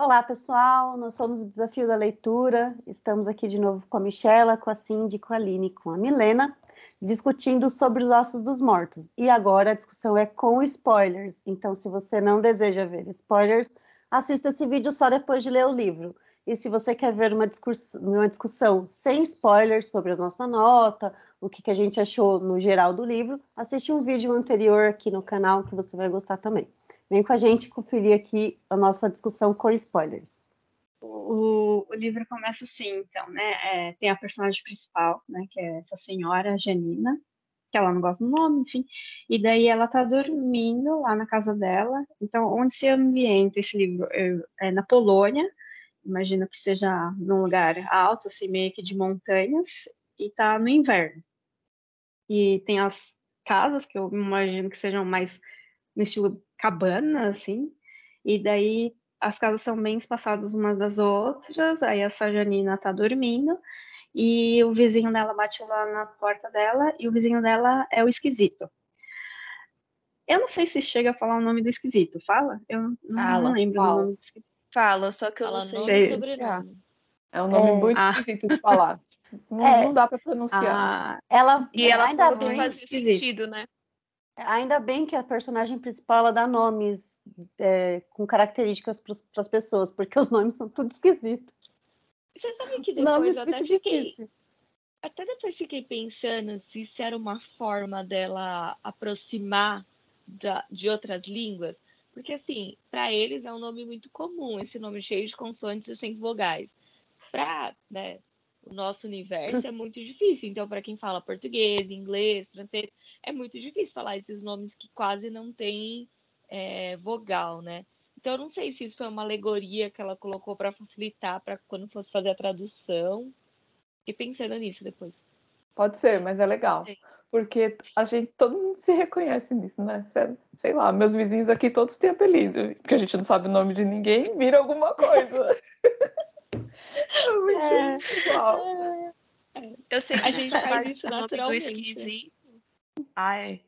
Olá, pessoal. Nós somos o Desafio da Leitura. Estamos aqui de novo com a Michela, com a Cindy, com a Aline, com a Milena, discutindo sobre os ossos dos mortos. E agora a discussão é com spoilers. Então, se você não deseja ver spoilers, assista esse vídeo só depois de ler o livro. E se você quer ver uma discussão, uma discussão sem spoilers sobre a nossa nota, o que, que a gente achou no geral do livro, assiste um vídeo anterior aqui no canal que você vai gostar também. Vem com a gente conferir aqui a nossa discussão com spoilers. O, o livro começa assim, então, né? É, tem a personagem principal, né? Que é essa senhora Janina, que ela não gosta do nome, enfim. E daí ela tá dormindo lá na casa dela. Então, onde se ambienta esse livro? É, é na Polônia, imagino que seja num lugar alto, assim, meio que de montanhas, e tá no inverno. E tem as casas, que eu imagino que sejam mais no estilo cabana, assim, e daí as casas são bem espaçadas umas das outras, aí essa Janina tá dormindo, e o vizinho dela bate lá na porta dela, e o vizinho dela é o esquisito. Eu não sei se chega a falar o nome do esquisito, fala? Eu não, fala, não lembro fala. o nome do esquisito. Fala, só que eu fala não sei. Nome sobrenome. É um nome é, muito ah. esquisito de falar. não, é, não, dá para pronunciar. Ah, ela, e ela ainda bem faz sentido, né? Ainda bem que a personagem principal ela dá nomes é, com características para as pessoas, porque os nomes são tudo esquisitos. Você sabe que depois eu até fiquei. Difícil. Até depois fiquei pensando se isso era uma forma dela aproximar da, de outras línguas. Porque, assim, para eles é um nome muito comum, esse nome cheio de consoantes e sem vogais. Para né, o nosso universo é muito difícil. Então, para quem fala português, inglês, francês, é muito difícil falar esses nomes que quase não têm é, vogal, né? Então, eu não sei se isso foi uma alegoria que ela colocou para facilitar para quando fosse fazer a tradução. Fiquei pensando nisso depois. Pode ser, mas é legal. Sim porque a gente, todo mundo se reconhece nisso, né? Sei lá, meus vizinhos aqui todos têm apelido, porque a gente não sabe o nome de ninguém, vira alguma coisa. é muito é. É. Eu sei que a gente faz isso naturalmente. Do esquisito. Ai,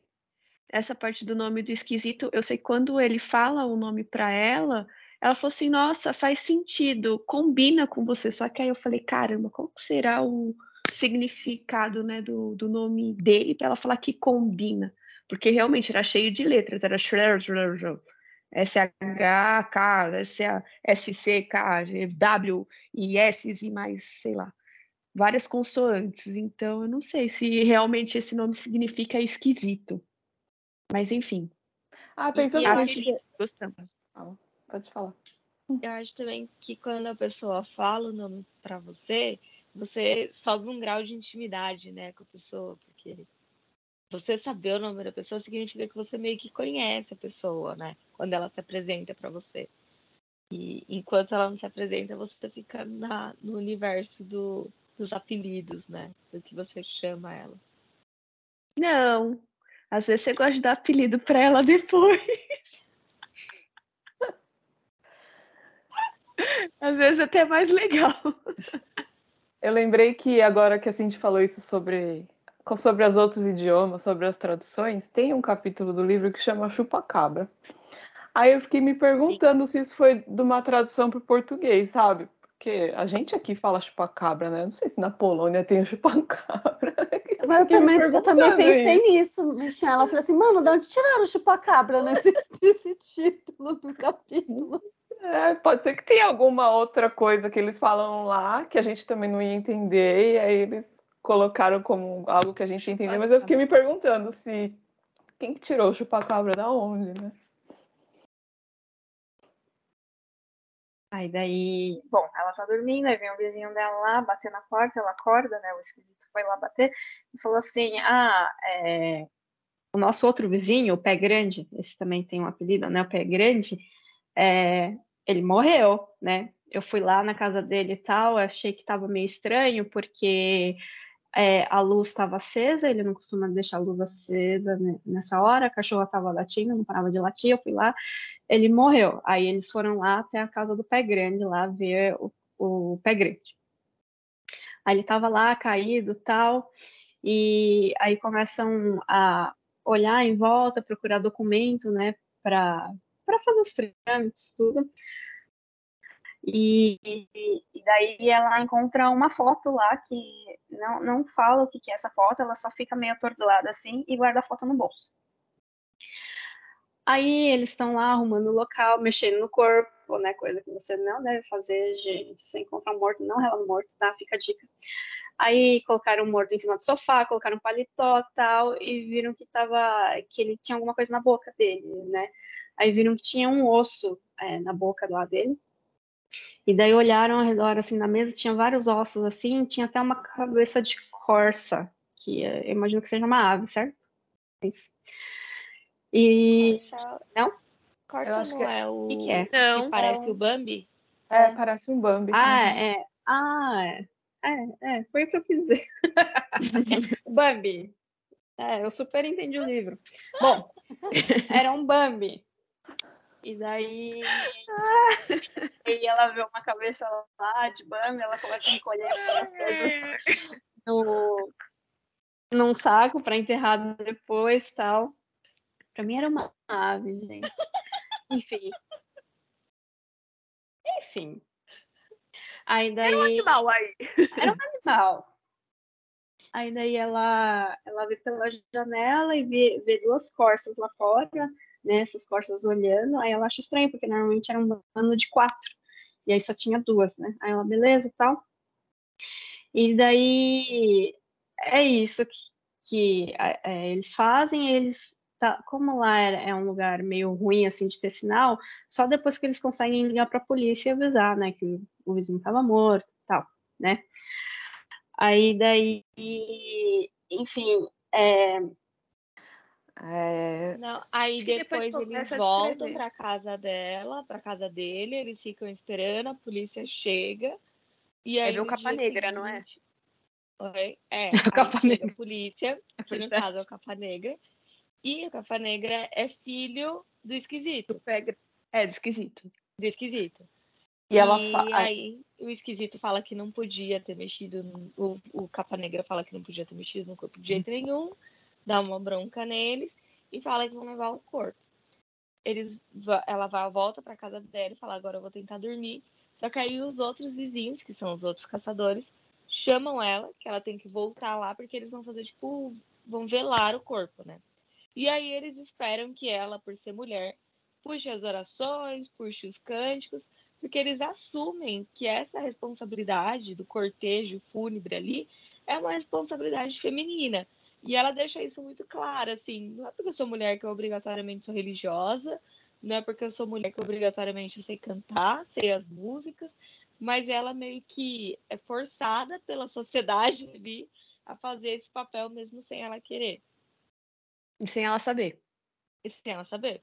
essa parte do nome do esquisito, eu sei quando ele fala o nome para ela, ela falou assim: "Nossa, faz sentido, combina com você". Só que aí eu falei: "Caramba, qual será o significado né, do, do nome dele para ela falar que combina. Porque realmente era cheio de letras, era S-H-K, S-C-K, W e S e mais, sei lá, várias consoantes. Então eu não sei se realmente esse nome significa esquisito. Mas enfim. Ah, pensando nisso. Que... Gostamos. pode falar. Eu acho também que quando a pessoa fala o nome para você, você sobe um grau de intimidade, né, com a pessoa, porque você saber o nome da pessoa significa que você meio que conhece a pessoa, né, quando ela se apresenta para você. E enquanto ela não se apresenta, você fica na, no universo do, dos apelidos, né, do que você chama ela. Não, às vezes você gosta de dar apelido para ela depois. Às vezes até é mais legal. Eu lembrei que agora que a Cindy falou isso sobre, sobre os outros idiomas, sobre as traduções, tem um capítulo do livro que chama Chupa-Cabra. Aí eu fiquei me perguntando Sim. se isso foi de uma tradução para o português, sabe? Porque a gente aqui fala chupacabra, né? Não sei se na Polônia tem chupacabra. Mas eu também, eu também pensei nisso, Michelle. Eu falei assim, mano, de onde tiraram o chupacabra nesse, nesse título do capítulo? É, pode ser que tenha alguma outra coisa que eles falam lá que a gente também não ia entender, e aí eles colocaram como algo que a gente ia entender, mas eu fiquei me perguntando se quem que tirou o chupacabra da onde, né? Aí daí, bom, ela tá dormindo, aí vem o vizinho dela lá, bater na porta, ela acorda, né? O esquisito foi lá bater e falou assim: Ah, é... o nosso outro vizinho, o Pé Grande, esse também tem um apelido, né? O Pé Grande, é ele morreu, né? Eu fui lá na casa dele e tal, achei que estava meio estranho, porque é, a luz estava acesa, ele não costuma deixar a luz acesa nessa hora, a cachorra estava latindo, não parava de latir, eu fui lá, ele morreu. Aí eles foram lá até a casa do pé grande, lá ver o, o pé grande. Aí ele estava lá, caído tal, e aí começam a olhar em volta, procurar documento, né, para para fazer os trâmites, tudo. E, e, daí ela encontra uma foto lá que não, não fala o que, que é essa foto, ela só fica meio atordoada assim e guarda a foto no bolso. Aí eles estão lá arrumando o local, mexendo no corpo, né? Coisa que você não deve fazer, gente. Você encontra um morto, não rela no morto, tá? Fica a dica. Aí colocaram o morto em cima do sofá, colocaram um paletó tal, e viram que tava. que ele tinha alguma coisa na boca dele, né? Aí viram que tinha um osso é, na boca lá dele. E daí olharam ao redor, assim, na mesa, tinha vários ossos, assim, tinha até uma cabeça de corça, que eu imagino que seja uma ave, certo? É isso. E. Corsa... Não? Corsa não que... é o. que, que é? Não. Que parece é o Bambi? É, é, parece um Bambi. Ah, é. Ah, é. É, é, foi o que eu quis dizer. Bambi. É, eu super entendi o livro. Bom, era um Bambi. E daí e ela vê uma cabeça lá de Bambi, ela começa a encolher as coisas no, num saco para enterrar depois tal. Pra mim era uma ave, gente. Enfim. Enfim. Aí daí... Era um animal aí. Era um animal. Aí daí ela, ela vê pela janela e vê, vê duas corças lá fora, né? Essas corças olhando. Aí ela acha estranho, porque normalmente era um bando de quatro. E aí só tinha duas, né? Aí ela, beleza tal. E daí é isso que, que é, eles fazem, eles tá, como lá é, é, um lugar meio ruim assim de ter sinal, só depois que eles conseguem ligar para a polícia e avisar, né, que o, o vizinho estava morto, tal, né? Aí daí, enfim, é, é... Não, aí depois, depois eles voltam para casa dela, para casa dele, eles ficam esperando, a polícia chega. E aí é o capa negra, seguinte... não é? Oi? É, a capa negra. A polícia, que no caso é o capa negra. E o Capa Negra é filho do esquisito. É, do esquisito. Do esquisito. E, ela e aí o esquisito fala que não podia ter mexido. No... O, o Capa Negra fala que não podia ter mexido no corpo de jeito nenhum. Dá uma bronca neles e fala que vão levar o corpo. Eles, ela vai, volta para casa dela e fala: agora eu vou tentar dormir. Só que aí os outros vizinhos, que são os outros caçadores, chamam ela, que ela tem que voltar lá, porque eles vão fazer, tipo, vão velar o corpo, né? E aí eles esperam que ela, por ser mulher, puxe as orações, puxe os cânticos, porque eles assumem que essa responsabilidade do cortejo fúnebre ali é uma responsabilidade feminina. E ela deixa isso muito claro, assim, não é porque eu sou mulher que eu obrigatoriamente sou religiosa, não é porque eu sou mulher que eu obrigatoriamente sei cantar, sei as músicas, mas ela meio que é forçada pela sociedade ali a fazer esse papel mesmo sem ela querer. E sem ela saber. E sem ela saber.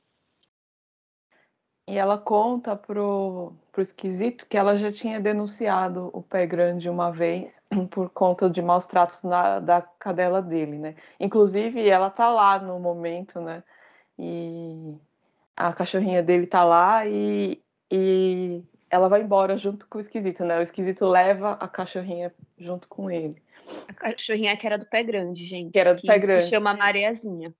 E ela conta pro, pro esquisito que ela já tinha denunciado o pé grande uma vez por conta de maus tratos na, da cadela dele, né? Inclusive, ela tá lá no momento, né? E a cachorrinha dele tá lá e, e ela vai embora junto com o esquisito, né? O esquisito leva a cachorrinha junto com ele. A cachorrinha que era do pé grande, gente. Que era do que pé grande. Se chama Mariazinha.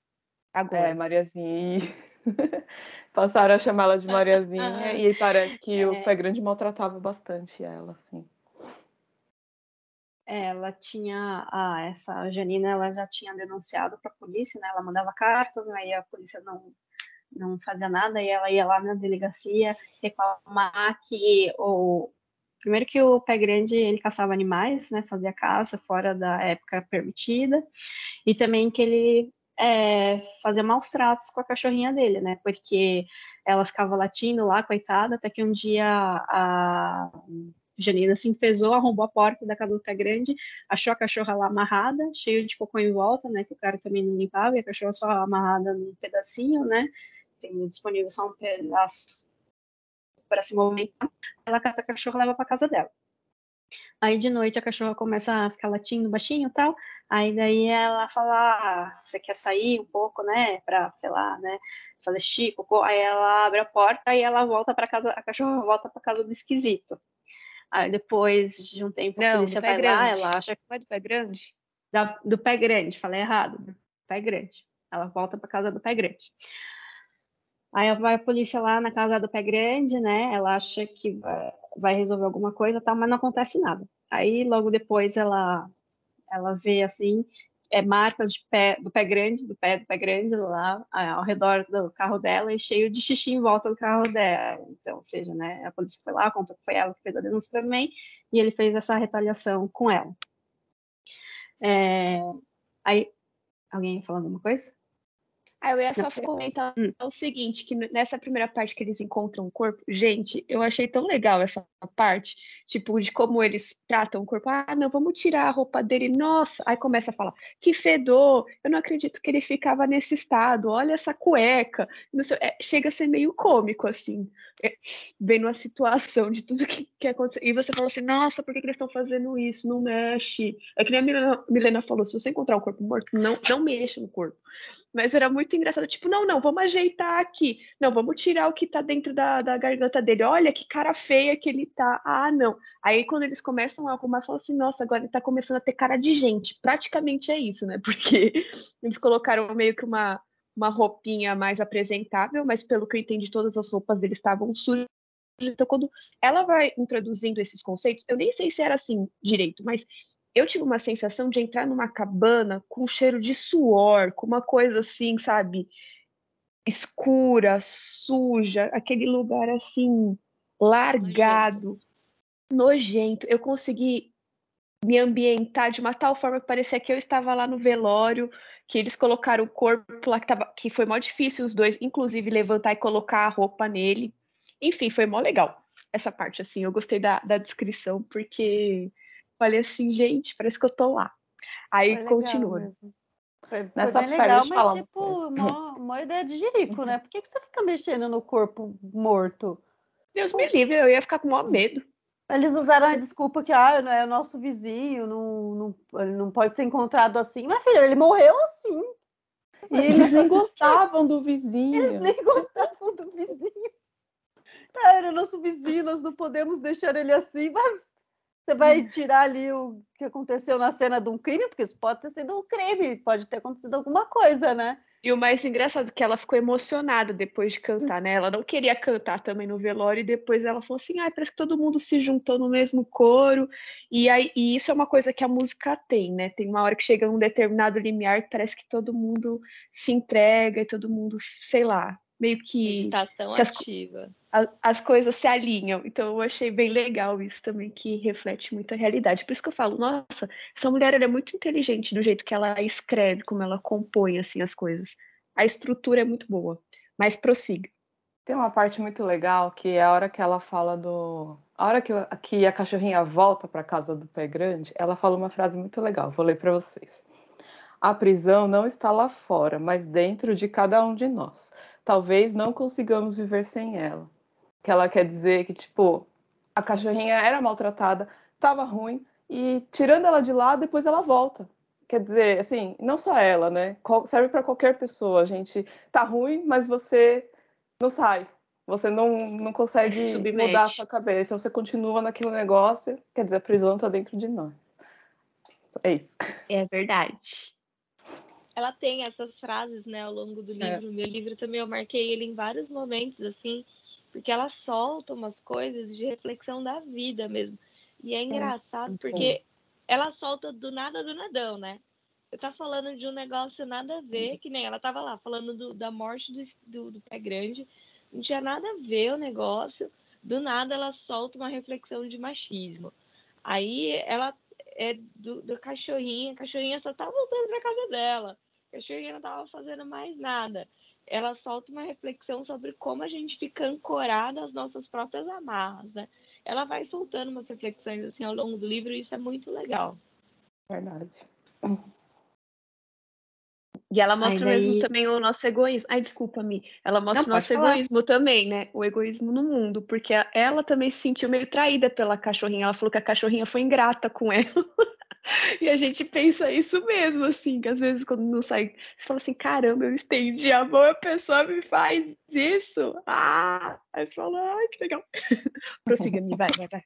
Agora. É, Mariazinha. Passaram a chamá-la de Mariazinha e parece que é. o pé grande maltratava bastante ela, assim. É, ela tinha, ah, essa Janina, ela já tinha denunciado para a polícia, né? Ela mandava cartas, né? E a polícia não não fazia nada e ela ia lá na delegacia reclamar que o primeiro que o pé grande ele caçava animais, né? Fazia caça fora da época permitida e também que ele é, fazer maus tratos com a cachorrinha dele, né? Porque ela ficava latindo lá, coitada, até que um dia a Janina se enfesou, arrombou a porta da casa do pé grande, achou a cachorra lá amarrada, cheio de cocô em volta, né? Que o cara também não limpava, e a cachorra só amarrada num pedacinho, né? Tem disponível só um pedaço para se movimentar. Ela cata a cachorra e leva para casa dela. Aí de noite a cachorra começa a ficar latindo baixinho e tal. Aí daí ela fala: ah, você quer sair um pouco, né? Pra, sei lá, né? Fazer cocô. Aí ela abre a porta e ela volta para casa, a cachorra volta para casa do esquisito. Aí depois de um tempo Não, a polícia vai grande. lá, ela acha que vai do pé grande. Da, do pé grande, falei errado, do pé grande. Ela volta para casa do pé grande. Aí vai a polícia lá na casa do pé grande, né? Ela acha que vai resolver alguma coisa, tal, mas não acontece nada. Aí logo depois ela ela vê assim é, marcas de pé, do pé grande, do pé do pé grande lá ao redor do carro dela e cheio de xixi em volta do carro dela. Então, ou seja, né, a polícia foi lá, contou que foi ela que fez a denúncia também, e ele fez essa retaliação com ela. É, aí, alguém falando alguma coisa? Ah, eu ia só comentar hum. o seguinte, que nessa primeira parte que eles encontram o corpo, gente, eu achei tão legal essa parte, tipo, de como eles tratam o corpo. Ah, não, vamos tirar a roupa dele. Nossa, aí começa a falar, que fedor, eu não acredito que ele ficava nesse estado, olha essa cueca. É, chega a ser meio cômico, assim, vendo a situação de tudo que, que aconteceu. E você fala assim, nossa, por que, que eles estão fazendo isso? Não mexe. É que nem a Milena, Milena falou, se você encontrar um corpo morto, não, não mexa no corpo. Mas era muito engraçado, tipo, não, não, vamos ajeitar aqui. Não, vamos tirar o que tá dentro da, da garganta dele. Olha que cara feia que ele tá. Ah, não. Aí quando eles começam a arrumar, falam assim, nossa, agora ele tá começando a ter cara de gente. Praticamente é isso, né? Porque eles colocaram meio que uma, uma roupinha mais apresentável, mas pelo que eu entendi, todas as roupas dele estavam sujas. Então, quando ela vai introduzindo esses conceitos, eu nem sei se era assim direito, mas eu tive uma sensação de entrar numa cabana com cheiro de suor, com uma coisa assim, sabe? Escura, suja, aquele lugar assim, largado, nojento. Eu consegui me ambientar de uma tal forma que parecia que eu estava lá no velório, que eles colocaram o corpo lá, que, tava, que foi mó difícil os dois, inclusive, levantar e colocar a roupa nele. Enfim, foi mó legal essa parte, assim. Eu gostei da, da descrição, porque Falei assim, gente, parece que eu tô lá. Aí continua. Foi, Nessa foi bem legal, mas tipo, uma, uma ideia de jirico, né? Por que, que você fica mexendo no corpo morto? Deus me livre, eu ia ficar com o maior medo. Eles usaram a desculpa que ah, é nosso vizinho, não, não, ele não pode ser encontrado assim. Mas, filha, ele morreu assim. E eles nem gostavam do vizinho. Eles nem gostavam do vizinho. Ah, era nosso vizinho, nós não podemos deixar ele assim. Mas você vai hum. tirar ali o que aconteceu na cena de um crime, porque isso pode ter sido um crime, pode ter acontecido alguma coisa, né? E o mais engraçado é que ela ficou emocionada depois de cantar, né? Ela não queria cantar também no velório, e depois ela falou assim: ah, parece que todo mundo se juntou no mesmo coro. E, aí, e isso é uma coisa que a música tem, né? Tem uma hora que chega um determinado limiar que parece que todo mundo se entrega e todo mundo, sei lá, meio que. Meditação que ativa. As, as, coisas se alinham. Então eu achei bem legal isso também, que reflete muito a realidade. Por isso que eu falo, nossa, essa mulher ela é muito inteligente do jeito que ela escreve, como ela compõe assim as coisas. A estrutura é muito boa. Mas prossiga. Tem uma parte muito legal que é a hora que ela fala do. A hora que, que a cachorrinha volta para casa do pé grande, ela fala uma frase muito legal. Vou ler para vocês. A prisão não está lá fora, mas dentro de cada um de nós talvez não consigamos viver sem ela. Que ela quer dizer que, tipo, a cachorrinha era maltratada, estava ruim, e tirando ela de lá, depois ela volta. Quer dizer, assim, não só ela, né? Serve para qualquer pessoa. A gente tá ruim, mas você não sai. Você não, não consegue mudar a sua cabeça. Você continua naquele negócio. Quer dizer, a prisão tá dentro de nós. É isso. É verdade ela tem essas frases, né, ao longo do é. livro. É. Meu livro também eu marquei ele em vários momentos, assim, porque ela solta umas coisas de reflexão da vida mesmo. E é, é engraçado é. porque ela solta do nada do nadão, né? Você tá falando de um negócio nada a ver, uhum. que nem ela tava lá falando do, da morte do, do, do pé grande, não tinha nada a ver o negócio. Do nada ela solta uma reflexão de machismo. Aí ela é do, do cachorrinho, a cachorrinha só tá voltando pra casa dela. A Shirley não estava fazendo mais nada. Ela solta uma reflexão sobre como a gente fica ancorada às nossas próprias amarras, né? Ela vai soltando umas reflexões assim ao longo do livro e isso é muito legal. Verdade. E ela mostra daí... mesmo também o nosso egoísmo. Ai, desculpa-me. Ela mostra Não, o nosso egoísmo também, né? O egoísmo no mundo. Porque ela também se sentiu meio traída pela cachorrinha. Ela falou que a cachorrinha foi ingrata com ela. E a gente pensa isso mesmo, assim, que às vezes quando não sai, você fala assim, caramba, eu estendi a mão, a pessoa me faz isso. Ah! Aí você fala, ai, que legal. Prossiga-me, vai, vai, vai.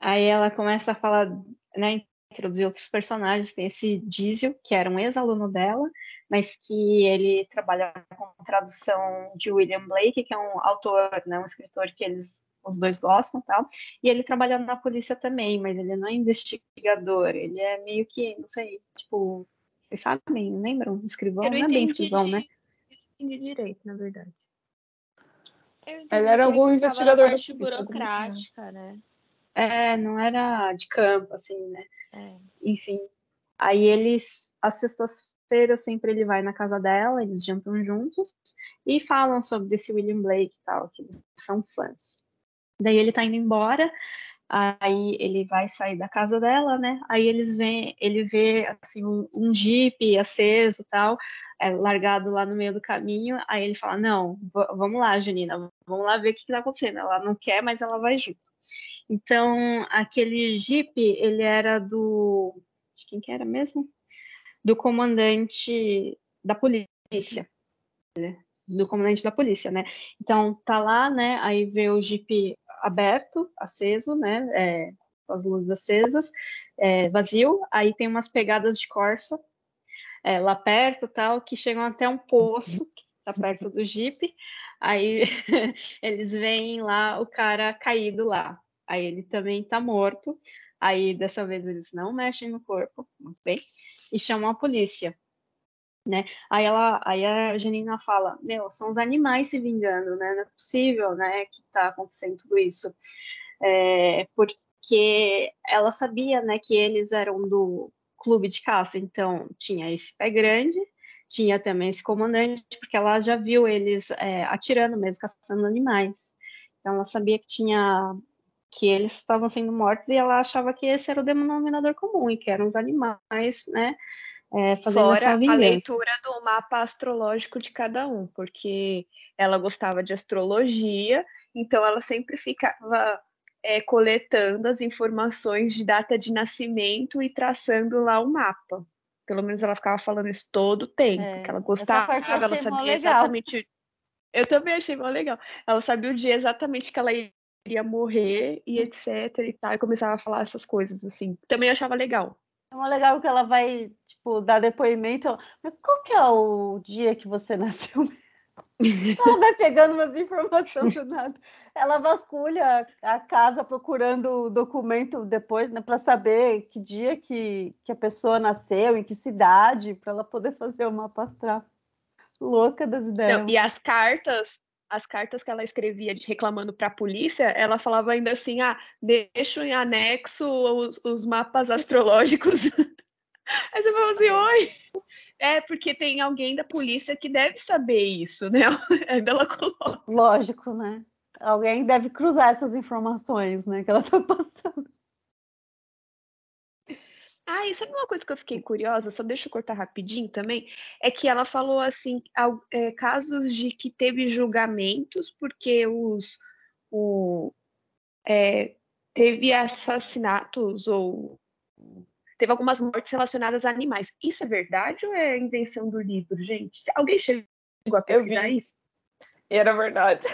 Aí ela começa a falar, né? introduzir outros personagens. Tem esse Diesel, que era um ex-aluno dela, mas que ele trabalha com tradução de William Blake, que é um autor, né, um escritor que eles os dois gostam tal. E ele trabalha na polícia também, mas ele não é investigador, ele é meio que, não sei, tipo, vocês sabem, não lembram? Escrivão, não é bem escrivão, né? Eu entendi direito, na verdade. Ele era algum investigador da parte burocrática, né? É, não era de campo, assim, né? É. Enfim. Aí eles, às sextas-feiras, sempre ele vai na casa dela, eles jantam juntos e falam sobre esse William Blake e tal, que eles são fãs. Daí ele tá indo embora, aí ele vai sair da casa dela, né? Aí eles vê, ele vê assim um, um jeep aceso, tal, é, largado lá no meio do caminho. Aí ele fala: "Não, vamos lá, Janina, vamos lá ver o que, que tá acontecendo". Ela não quer, mas ela vai junto. Então, aquele jeep, ele era do de quem que era mesmo? Do comandante da polícia. Do comandante da polícia, né? Então, tá lá, né? Aí vê o jeep aberto, aceso, né? É, com as luzes acesas, é, vazio. Aí tem umas pegadas de corsa é, lá perto, tal, que chegam até um poço que tá perto do Jeep. Aí eles veem lá o cara caído lá. Aí ele também tá morto. Aí dessa vez eles não mexem no corpo, muito bem, e chamam a polícia né? Aí ela, aí a Janina fala, meu, são os animais se vingando, né? Não é possível, né, que tá acontecendo tudo isso. É, porque ela sabia, né, que eles eram do clube de caça, então tinha esse pé grande, tinha também esse comandante, porque ela já viu eles é, atirando mesmo, caçando animais. Então ela sabia que tinha que eles estavam sendo mortos e ela achava que esse era o denominador comum e que eram os animais, né, é, fazendo Fora essa a leitura do mapa astrológico de cada um, porque ela gostava de astrologia, então ela sempre ficava é, coletando as informações de data de nascimento e traçando lá o mapa. Pelo menos ela ficava falando isso todo o tempo, É, que ela gostava, ela sabia exatamente. Eu também achei mó legal. Ela sabia o dia exatamente que ela iria morrer e etc e tal, e começava a falar essas coisas assim. Também achava legal. É uma legal que ela vai, tipo, dar depoimento. Mas qual que é o dia que você nasceu? Ela vai pegando umas informações do nada. Ela vasculha a casa procurando o documento depois, né, para saber que dia que, que a pessoa nasceu, em que cidade, para ela poder fazer o mapa astral. Louca das ideias. Não, e as cartas, as cartas que ela escrevia de- reclamando para a polícia, ela falava ainda assim: ah, deixo em anexo os, os mapas astrológicos. Aí você fala assim, oi. É, porque tem alguém da polícia que deve saber isso, né? Ainda ela coloca. Lógico, né? Alguém deve cruzar essas informações, né, que ela tá passando. Ah, e sabe uma coisa que eu fiquei curiosa? Só deixa eu cortar rapidinho também. É que ela falou assim, é, casos de que teve julgamentos porque os o, é, teve assassinatos ou teve algumas mortes relacionadas a animais. Isso é verdade ou é invenção do livro, gente? Alguém chegou a pesquisar isso? E era verdade.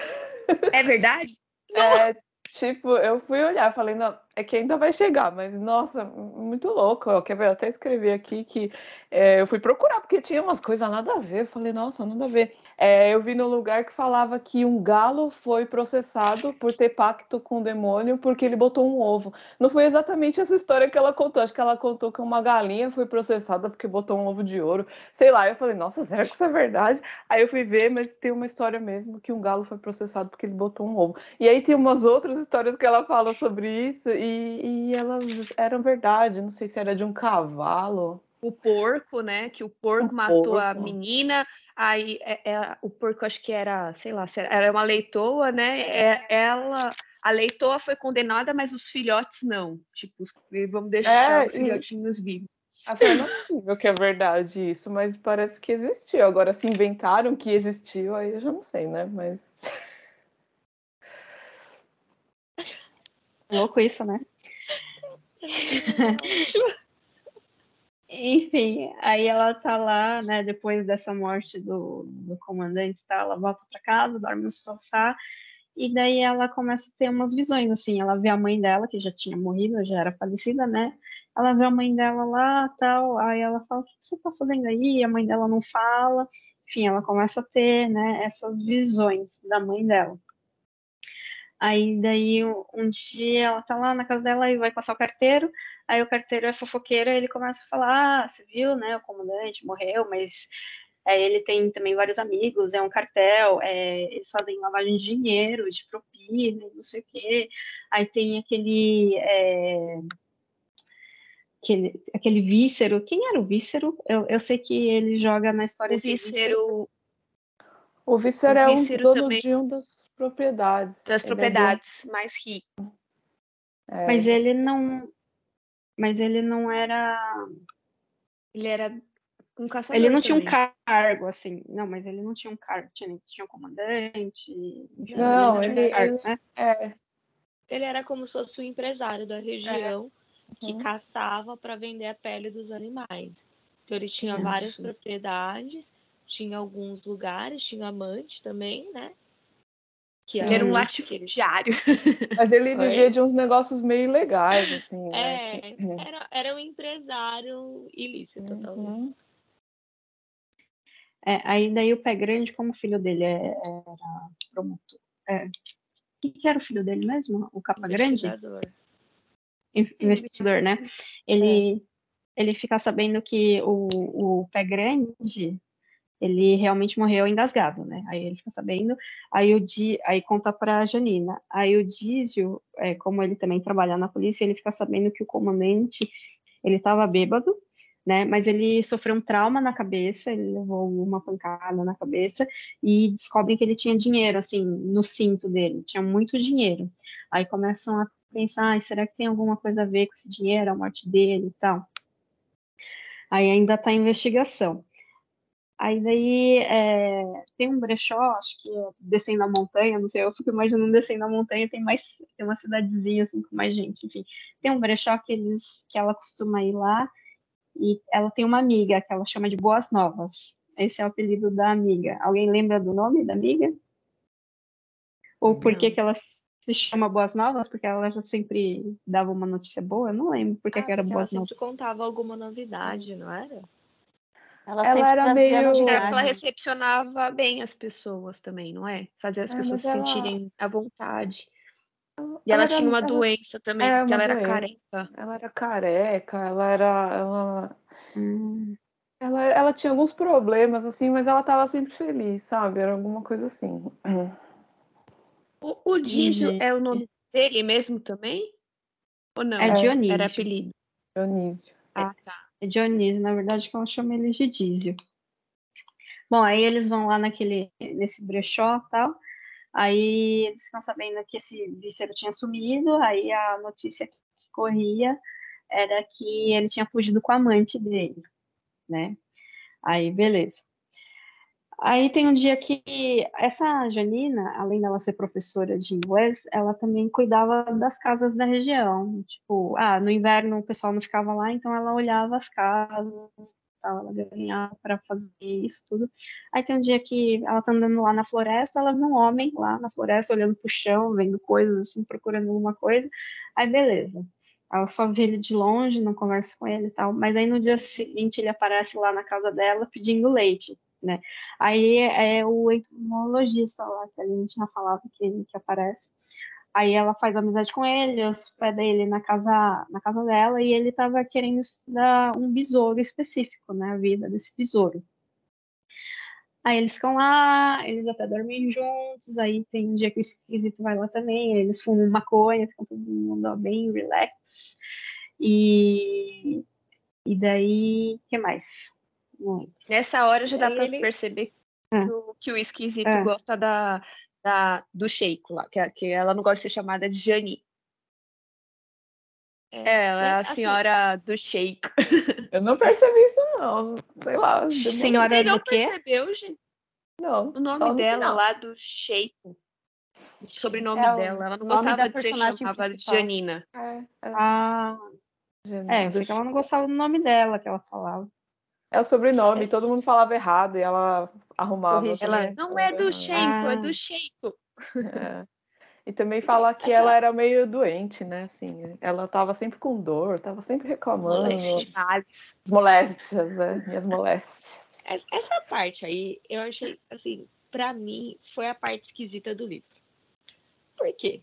É verdade? É, tipo, eu fui olhar, falei, não, é que ainda vai chegar, mas nossa, muito louco. Eu até escrevi aqui que é, eu fui procurar, porque tinha umas coisas nada a ver. Eu falei, nossa, nada a ver. É, eu vi no lugar que falava que um galo foi processado por ter pacto com o demônio porque ele botou um ovo. Não foi exatamente essa história que ela contou. Acho que ela contou que uma galinha foi processada porque botou um ovo de ouro. Sei lá, eu falei, nossa, será que isso é verdade? Aí eu fui ver, mas tem uma história mesmo que um galo foi processado porque ele botou um ovo. E aí tem umas outras histórias que ela fala sobre isso e, e elas eram verdade. Não sei se era de um cavalo. o porco, né? Que o porco O matou a porco. menina, aí é- é- o porco acho que era, sei lá, era uma leitoa, né? É, ela, a leitoa foi condenada, mas os filhotes não. Tipo, os- vamos deixar É, os e- filhotinhos vivos. Eu falei, não é possível que é verdade isso, mas parece que existiu. Agora, se inventaram que existiu, aí eu já não sei, né? Mas. Louco isso, né? Enfim, aí ela tá lá, né, depois dessa morte do, do comandante, tá, ela volta pra casa, dorme no sofá, e daí ela começa a ter umas visões, assim, ela vê a mãe dela, que já tinha morrido, já era falecida, né, ela vê a mãe dela lá, tal, aí ela fala, o que você tá fazendo aí? A mãe dela não fala, enfim, ela começa a ter, né, essas visões da mãe dela. Aí daí um dia ela tá lá na casa dela e vai passar o carteiro, aí o carteiro é fofoqueiro, ele começa a falar, ah, você viu, né, o comandante morreu, mas é, ele tem também vários amigos, é um cartel, é, eles fazem lavagem de dinheiro, de propina, não sei o quê. Aí tem aquele, é, aquele, aquele víscero. Quem era o víscero? Eu, eu sei que ele joga na história. O víscero. O víscero é um dono também. de uma das propriedades. Das ele propriedades é mais rico. É, mas ele não. Mas ele não era. Ele era um caçador ele não também. tinha um cargo, assim. Não, mas ele não tinha um cargo. Tinha, tinha um comandante. Não, ele, ele, cargo, ele né? é. Ele era como se fosse um empresário da região é. que uhum. caçava para vender a pele dos animais. Então ele tinha várias propriedades, tinha alguns lugares, tinha amante também, né? Que ele era um latifundiário. Mas ele vivia de uns negócios meio legais, assim. Né? É, né? era, era um empresário ilícito, uhum. talvez. É, aí daí o pé grande, como o filho dele é, era promotor. É, o que, que, era o filho dele mesmo? O capa grande? Investidor, né? Ele, é. ele fica sabendo que o, o pé grande ele realmente morreu engasgado, né? Aí ele fica sabendo, aí o Di, aí conta para Janina. Aí o Dízio, é, como ele também trabalha na polícia, ele fica sabendo que o comandante ele estava bêbado né? Mas ele sofreu um trauma na cabeça, ele levou uma pancada na cabeça e descobrem que ele tinha dinheiro, assim, no cinto dele, tinha muito dinheiro. Aí começam a pensar, ah, será que tem alguma coisa a ver com esse dinheiro, a morte dele e tal? Aí ainda está investigação. Aí daí é, tem um brechó, acho que é descendo a montanha, não sei, eu fico imaginando descendo a montanha, tem mais, tem uma cidadezinha assim com mais gente, enfim. Tem um brechó que eles que ela costuma ir lá e ela tem uma amiga que ela chama de Boas Novas. Esse é o apelido da amiga. Alguém lembra do nome da amiga? Ou por que, que ela se chama Boas Novas? Porque ela já sempre dava uma notícia boa? Eu não lembro por que, ah, que era Boas ela Novas. Ela contava alguma novidade, não era? Ela, ela era meio. Ela recepcionava bem as pessoas também, não é? Fazer as é, pessoas se ela... sentirem à vontade. E ela, ela tinha uma ela, doença também, é, que ela doença. era careca. Ela era careca, ela era. Ela, hum. ela, ela tinha alguns problemas, assim, mas ela estava sempre feliz, sabe? Era alguma coisa assim. O, o Dísio é o nome dele mesmo também? Ou não? É Dionísio. Era apelido. Dionísio. Ah, tá. É Dionísio, na verdade, que ela chama ele de Dísio. Bom, aí eles vão lá naquele, nesse brechó tal. Aí eles ficam sabendo que esse víscero tinha sumido, aí a notícia que corria era que ele tinha fugido com a amante dele, né? Aí, beleza. Aí tem um dia que essa Janina, além dela ser professora de inglês, ela também cuidava das casas da região. Tipo, ah, no inverno o pessoal não ficava lá, então ela olhava as casas, ela ganhava para fazer isso tudo. Aí tem um dia que ela tá andando lá na floresta, ela vê um homem lá na floresta olhando pro chão, vendo coisas assim, procurando alguma coisa. Aí beleza. Ela só vê ele de longe, não conversa com ele e tal. Mas aí no dia seguinte ele aparece lá na casa dela pedindo leite, né? Aí é o entomologista lá que a gente já falava que, que aparece. Aí ela faz amizade com ele, hospeda ele na casa, na casa dela e ele estava querendo estudar um besouro específico, né? A vida desse besouro. Aí eles ficam lá, eles até dormem juntos, aí tem um dia que o esquisito vai lá também, eles fumam maconha, ficam todo mundo bem relax. E, e daí, o que mais? Nessa hora já dá para ele... perceber é. que, o, que o esquisito é. gosta da, da, do Sheiko lá, que, que ela não gosta de ser chamada de Jani. É, é ela é a assim, senhora do Sheiko. Eu não percebi isso, não. Sei lá. Senhora Você não percebeu, gente? Não. O nome dela final. lá do Sheiko. O sobrenome é dela. Ela não gostava de ser chamada de Janina. É, é. Ah. é, eu sei que ela não gostava do nome dela que ela falava. É o sobrenome, é. todo mundo falava errado e ela arrumava. Ela, não é do Sheiko, ah. é do Sheiko. É. E também fala que ela era meio doente, né? Assim, ela tava sempre com dor, tava sempre reclamando. As moléstias, é, minhas moléstias. Essa parte aí, eu achei, assim, para mim, foi a parte esquisita do livro. Por quê?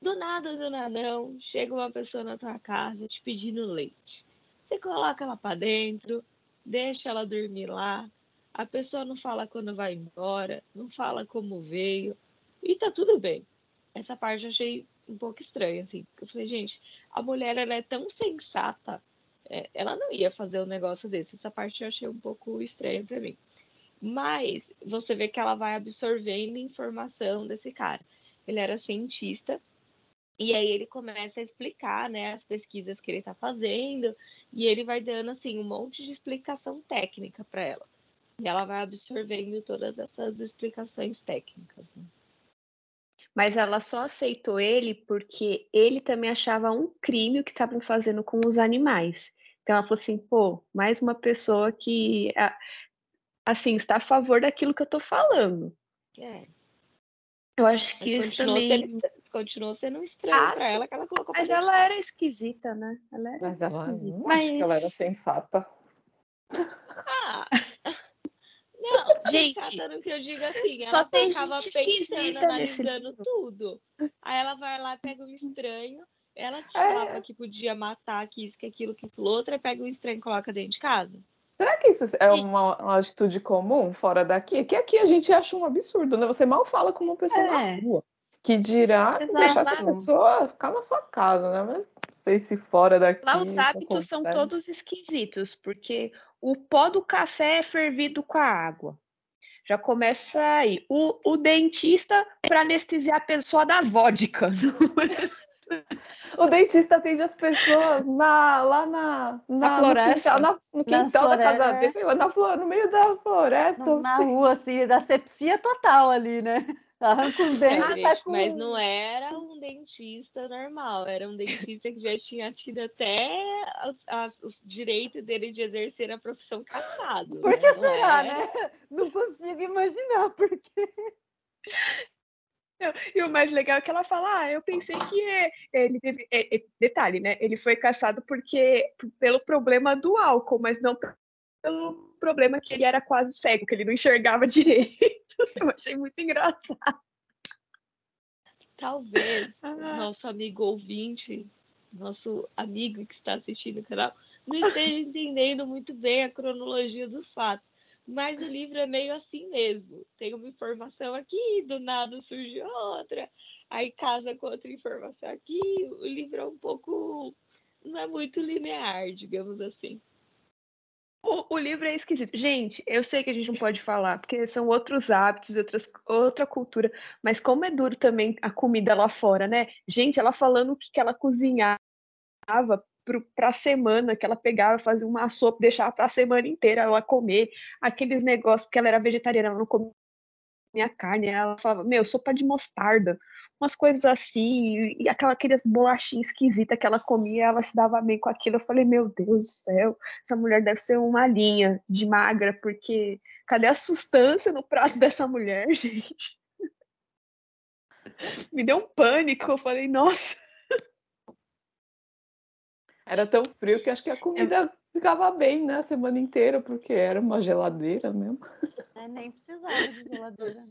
Do nada, do nada não, chega uma pessoa na tua casa te pedindo leite. Você coloca ela para dentro, deixa ela dormir lá. A pessoa não fala quando vai embora, não fala como veio, e tá tudo bem essa parte eu achei um pouco estranha, assim. Eu falei, gente, a mulher ela é tão sensata, é, ela não ia fazer um negócio desse. Essa parte eu achei um pouco estranha para mim. Mas você vê que ela vai absorvendo informação desse cara. Ele era cientista, e aí ele começa a explicar, né, as pesquisas que ele está fazendo, e ele vai dando assim um monte de explicação técnica para ela. E ela vai absorvendo todas essas explicações técnicas. Né? Mas ela só aceitou ele porque ele também achava um crime o que estavam fazendo com os animais. Então ela falou assim, pô, mais uma pessoa que assim está a favor daquilo que eu tô falando. É. Eu acho que isso também sendo, continuou sendo estranho ah, pra ela que ela colocou. Mas ela era esquisita, né? Ela era mas ela, esquisita. Mas... ela era sensata. Ah. Não, gente, no que eu digo assim, só ela tem ficava pensando, analisando tudo. Aí ela vai lá, pega um estranho, ela te é. falava que podia matar, que isso, que aquilo, que aquilo outro, e pega um estranho e coloca dentro de casa. Será que isso é uma, uma, atitude comum fora daqui? Que aqui a gente acha um absurdo, né? Você mal fala com uma pessoa é. na rua. Que dirá Exato. deixar essa pessoa ficar na sua casa, né? Mas não sei se fora daqui. Lá os hábitos são todos esquisitos, porque o pó do café é fervido com a água. Já começa aí. O, o dentista para anestesiar a pessoa da vodka. o dentista atende as pessoas na, lá na, na, na floresta, no quintal, na, no quintal da casa dele, na, no meio da floresta. Na, na rua, assim, da sepsia total ali, né? Arranca os dentes e sai com... Mas não era um dentista normal, era um dentista que já tinha tido até as, as, os direitos dele de exercer a profissão caçado. Por que né? será, né? Não consigo imaginar por quê. E o mais legal é que ela fala: Ah, eu pensei que ele teve. É, é, detalhe, né? Ele foi caçado porque pelo problema do álcool, mas não pelo problema que ele era quase cego, que ele não enxergava direito. Eu achei muito engraçado. Talvez ah. nosso amigo ouvinte, nosso amigo que está assistindo o canal, não esteja entendendo muito bem a cronologia dos fatos. Mas o livro é meio assim mesmo. Tem uma informação aqui, do nada surge outra, aí casa com outra informação aqui. O livro é um pouco. não é muito linear, digamos assim. O, o, livro é esquisito. Gente, eu sei que a gente não pode falar, porque são outros hábitos, outras, outra cultura, mas como é duro também a comida lá fora, né? Gente, ela falando o que, que ela cozinhava para a semana, que ela pegava, fazia uma sopa, deixava para a semana inteira ela comer, aqueles negócios, porque ela era vegetariana, ela não comia minha carne. Ela falava, meu, sopa de mostarda, umas coisas assim, e aquela, aqueles bolachinhos esquisitas que ela comia, ela se dava bem com aquilo. Eu falei, meu Deus do céu, essa mulher deve ser uma linha de magra, porque cadê a sustância no prato dessa mulher, gente? Me deu um pânico, eu falei, nossa. Era tão frio que acho que a comida ficava bem, né, a semana inteira, porque era uma geladeira mesmo. É, nem precisava de geladeira.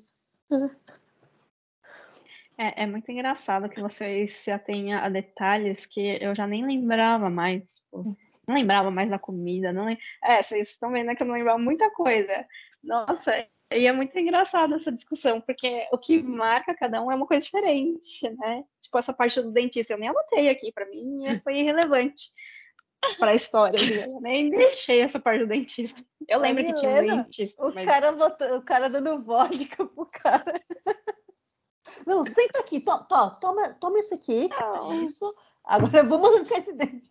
É, é muito engraçado que vocês se atenham a detalhes que eu já nem lembrava mais. Tipo, não lembrava mais da comida. Não lem... É, vocês estão vendo que eu não lembrava muita coisa. Nossa, e é muito engraçado essa discussão, porque o que marca cada um é uma coisa diferente, né? Tipo, essa parte do dentista, eu nem anotei aqui, para mim foi irrelevante para a história. Eu nem deixei essa parte do dentista. Eu lembro que tinha um dentista. O, mas... cara botou, o cara dando vodka pro cara. Não, senta aqui, to, to, toma, toma isso aqui. Não. Isso. Agora vamos arrancar esse dente.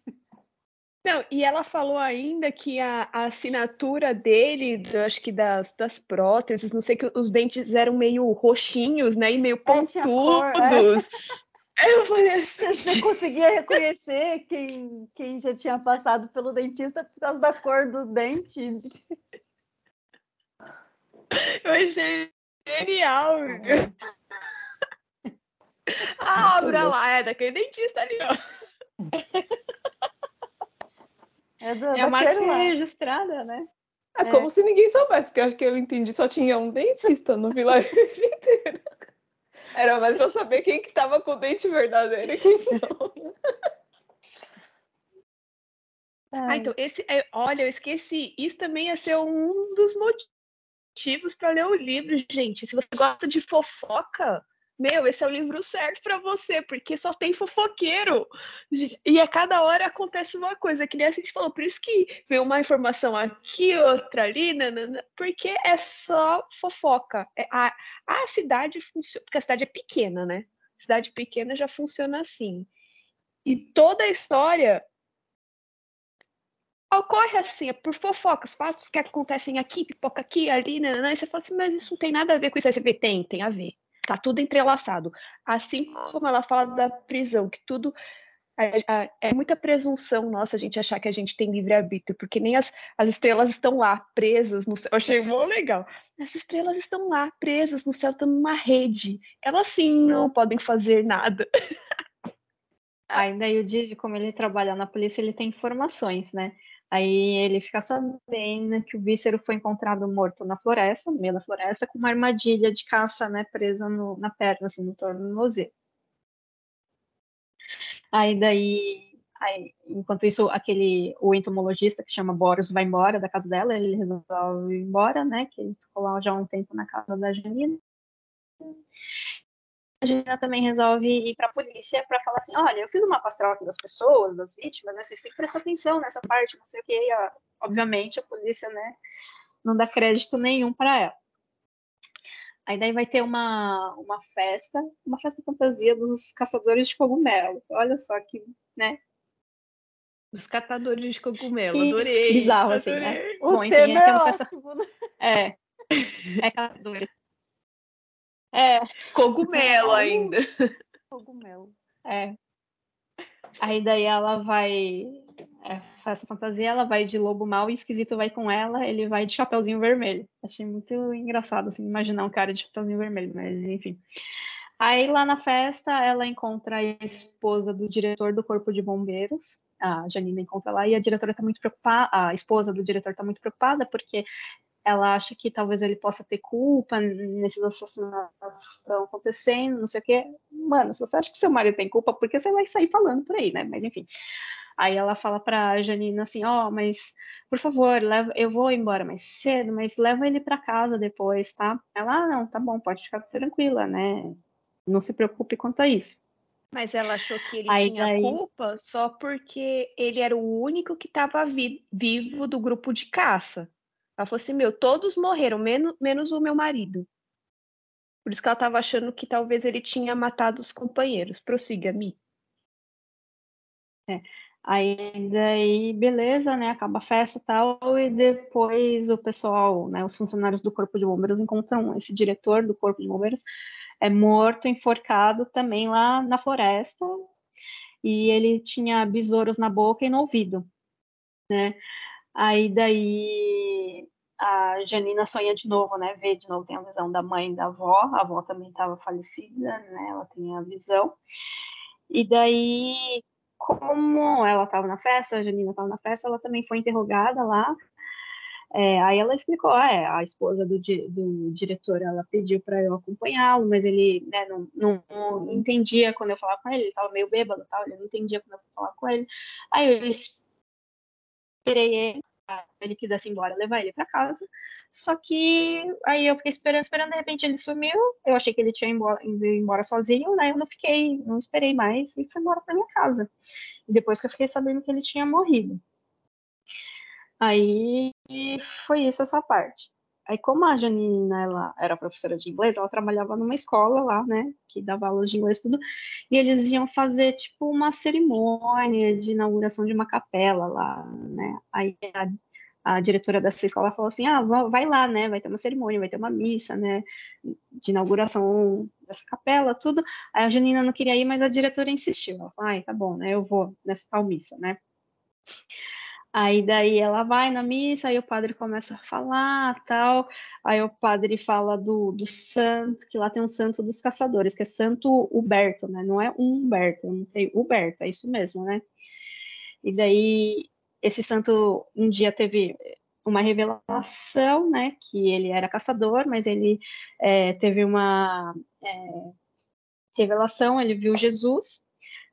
Não, e ela falou ainda que a, a assinatura dele, acho que das, das próteses, não sei que os dentes eram meio roxinhos, né? E meio pontudos. É, eu falei assim. Você conseguia reconhecer quem, quem já tinha passado pelo dentista por causa da cor do dente. Eu achei genial. cabra lá, é daquele dentista ali, ó. É, do, é a marca lá. registrada, né? É, é, como se ninguém soubesse, porque acho que eu entendi, só tinha um dentista no vilarejo inteiro. Era mais pra saber quem que tava com o dente verdadeiro e quem não. Ah, então, esse, é, olha, eu esqueci. Isso também ia ser um dos motivos para ler o livro, gente. Se você gosta de fofoca, meu, esse é o livro certo para você, porque só tem fofoqueiro. E a cada hora acontece uma coisa, que nem a gente falou, por isso que vem uma informação aqui, outra ali, nanana, porque é só fofoca. É, a, a cidade funciona, porque a cidade é pequena, né? Cidade pequena já funciona assim. E toda a história ocorre assim, é por fofocas, fatos que acontecem aqui, pipoca aqui, ali, nanana, e você fala assim, mas isso não tem nada a ver com isso. Aí você vê, tem, tem a ver. Tá tudo entrelaçado. Assim como ela fala da prisão, que tudo é, muita presunção nossa a gente achar que a gente tem livre-arbítrio, porque nem as, as estrelas estão lá, presas no céu. Eu achei muito legal. As estrelas estão lá, presas no céu, estão numa rede. Elas sim não podem fazer nada. Ainda aí o Didi, como ele trabalha na polícia, ele tem informações, né? Aí ele fica sabendo que o víscero foi encontrado morto na floresta, no meio da floresta, com uma armadilha de caça, né, presa no, na perna, assim, no tornozelo. Aí daí, aí, enquanto isso, aquele, o entomologista que chama Boros vai embora da casa dela, ele resolve ir embora, né, que ele ficou lá já há um tempo na casa da Janina a Gina também resolve ir para a polícia para falar assim: olha, eu fiz uma astral das pessoas, das vítimas, né? Vocês têm que prestar atenção nessa parte, não sei o que. E, obviamente, a polícia, né, não dá crédito nenhum para ela. Aí daí vai ter uma, uma festa, uma festa fantasia dos caçadores de cogumelos. Olha só que, né? Dos catadores de cogumelo, adorei. Bizarro, assim, né? O Bom, enfim, tema é, é ótimo, né? É. É catadores. É. Cogumelo ainda. Cogumelo. É. Aí daí ela vai. É, faz essa fantasia, ela vai de lobo mal e esquisito vai com ela, ele vai de chapeuzinho vermelho. Achei muito engraçado, assim, imaginar um cara de chapeuzinho vermelho, mas enfim. Aí lá na festa ela encontra a esposa do diretor do Corpo de Bombeiros, a Janina encontra lá, e a diretora está muito preocupada, a esposa do diretor está muito preocupada, porque ela acha que talvez ele possa ter culpa nesses assassinatos que estão acontecendo, não sei o quê. Mano, se você acha que seu marido tem culpa, por que você vai sair falando por aí, né? Mas enfim. Aí ela fala pra Janina assim, ó, oh, mas por favor, leva, eu vou embora mais cedo, mas leva ele para casa depois, tá? Ela, ah, não, tá bom, pode ficar tranquila, né? Não se preocupe quanto a isso. Mas ela achou que ele Aí, tinha daí... culpa só porque ele era o único que estava vi vivo do grupo de caça. Ela falou assim: meu, todos morreram, menos, menos o meu marido. Por isso que ela estava achando que talvez ele tinha matado os companheiros. Prossiga, Mi. É. Aí daí, beleza, né? Acaba a festa e tal, e depois o pessoal, né, os funcionários do Corpo de Bombeiros encontram esse diretor do Corpo de Bombeiros é morto, enforcado também lá na floresta, e ele tinha besouros na boca e no ouvido, né? Aí daí a Janina sonha de novo, né? Vê de novo, tem a visão da mãe da avó. A avó também estava falecida, né? Ela tem a visão. E daí, como ela estava na festa, a Janina estava na festa, ela também foi interrogada lá. É, aí ela explicou, ah, é, a esposa do, do diretor, ela pediu para eu acompanhá-lo, mas ele né, não, não, não, entendia quando eu falava com ele, ele estava meio bêbado, tal, ele não entendia quando eu falava com ele. Aí eu esperei ele, ele quisesse ir embora, levar ele para casa. Só que aí eu fiquei esperando, esperando, de repente ele sumiu. Eu achei que ele tinha ido embora, embora sozinho, né? Eu não fiquei, não esperei mais e fui embora para minha casa. E depois que eu fiquei sabendo que ele tinha morrido. Aí foi isso essa parte. Aí, como a Janina ela era professora de inglês, ela trabalhava numa escola lá, né, que dava aulas de inglês tudo, e eles iam fazer tipo uma cerimônia de inauguração de uma capela lá, né. Aí a, a diretora dessa escola falou assim: "Ah, vai lá, né, vai ter uma cerimônia, vai ter uma missa, né, de inauguração dessa capela, tudo". Aí a Janina não queria ir, mas a diretora insistiu. Ela falou: "Ai, tá bom, né, eu vou nessa tal missa, né". Aí daí ela vai na missa, aí o padre começa a falar, tal. Aí o padre fala do, do santo, que lá tem um santo dos caçadores, que é Santo Huberto, né? Não é Humberto, não tem Huberto, é isso mesmo, né? E daí esse santo um dia teve uma revelação, né? Que ele era caçador, mas ele é, teve uma é, revelação, ele viu Jesus,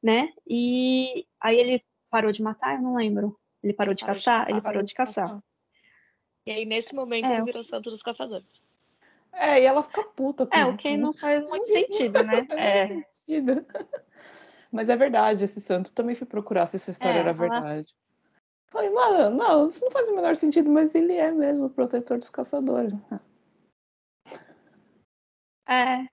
né? E aí ele parou de matar, eu não lembro. Ele parou de, parou caçar? de caçar? Ele parou de caçar. E aí, nesse momento, é, ele virou santo dos caçadores. É, e ela fica puta com É, o que não faz muito sentido, né? é. sentido. Mas é verdade, esse santo também fui procurar se essa história é, era verdade. Falei, mano, não, isso não faz o menor sentido, mas ele é mesmo o protetor dos caçadores. É.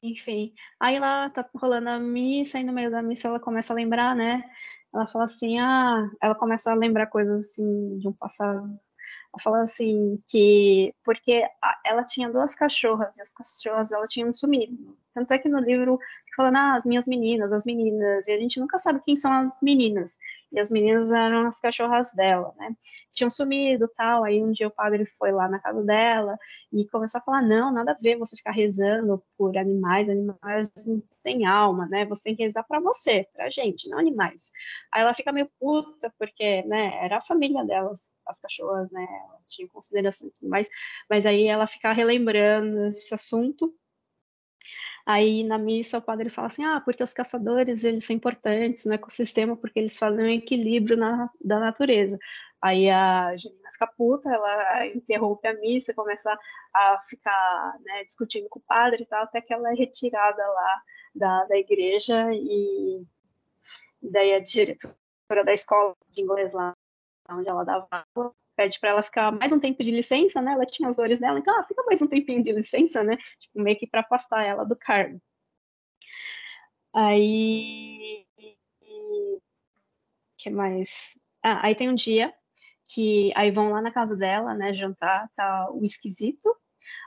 Enfim. Aí lá tá rolando a missa, e no meio da missa ela começa a lembrar, né? Ela fala assim, ah, ela começa a lembrar coisas assim de um passado. Ela fala assim que porque ela tinha duas cachorras e as cachorras ela tinham sumido. Tanto é que no livro falando, ah, as minhas meninas, as meninas, e a gente nunca sabe quem são as meninas. E as meninas eram as cachorras dela, né? Tinham sumido tal. Aí um dia o padre foi lá na casa dela e começou a falar: não, nada a ver você ficar rezando por animais, animais não têm alma, né? Você tem que rezar para você, pra gente, não animais. Aí ela fica meio puta, porque, né, era a família delas, as cachorras, né? Ela tinha consideração e tudo mais. Mas aí ela fica relembrando esse assunto Aí na missa o padre fala assim: ah, porque os caçadores eles são importantes no ecossistema porque eles fazem um equilíbrio na, da natureza. Aí a Janina fica puta, ela interrompe a missa, começa a ficar né, discutindo com o padre e tal, até que ela é retirada lá da, da igreja e daí a diretora da escola de inglês lá onde ela dava aula pede para ela ficar mais um tempo de licença, né? Ela tinha as dores dela, então ah, fica mais um tempinho de licença, né? Tipo, meio que para afastar ela do cargo. Aí. que mais? Ah, aí tem um dia que aí vão lá na casa dela, né, jantar, tá o esquisito,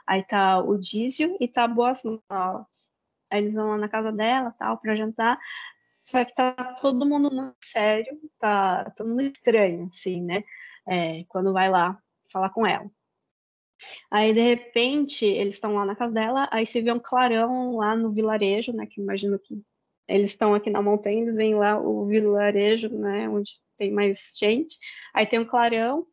aí tá o Dízio e tá boas novas. Aí eles vão lá na casa dela, tal, para jantar, só que tá todo mundo muito sério, tá todo mundo estranho, assim, né? É, quando vai lá falar com ela. Aí, de repente, eles estão lá na casa dela, aí se vê um clarão lá no vilarejo, né, que imagino que eles estão aqui na montanha, eles veem lá o vilarejo, né, onde tem mais gente, aí tem um clarão,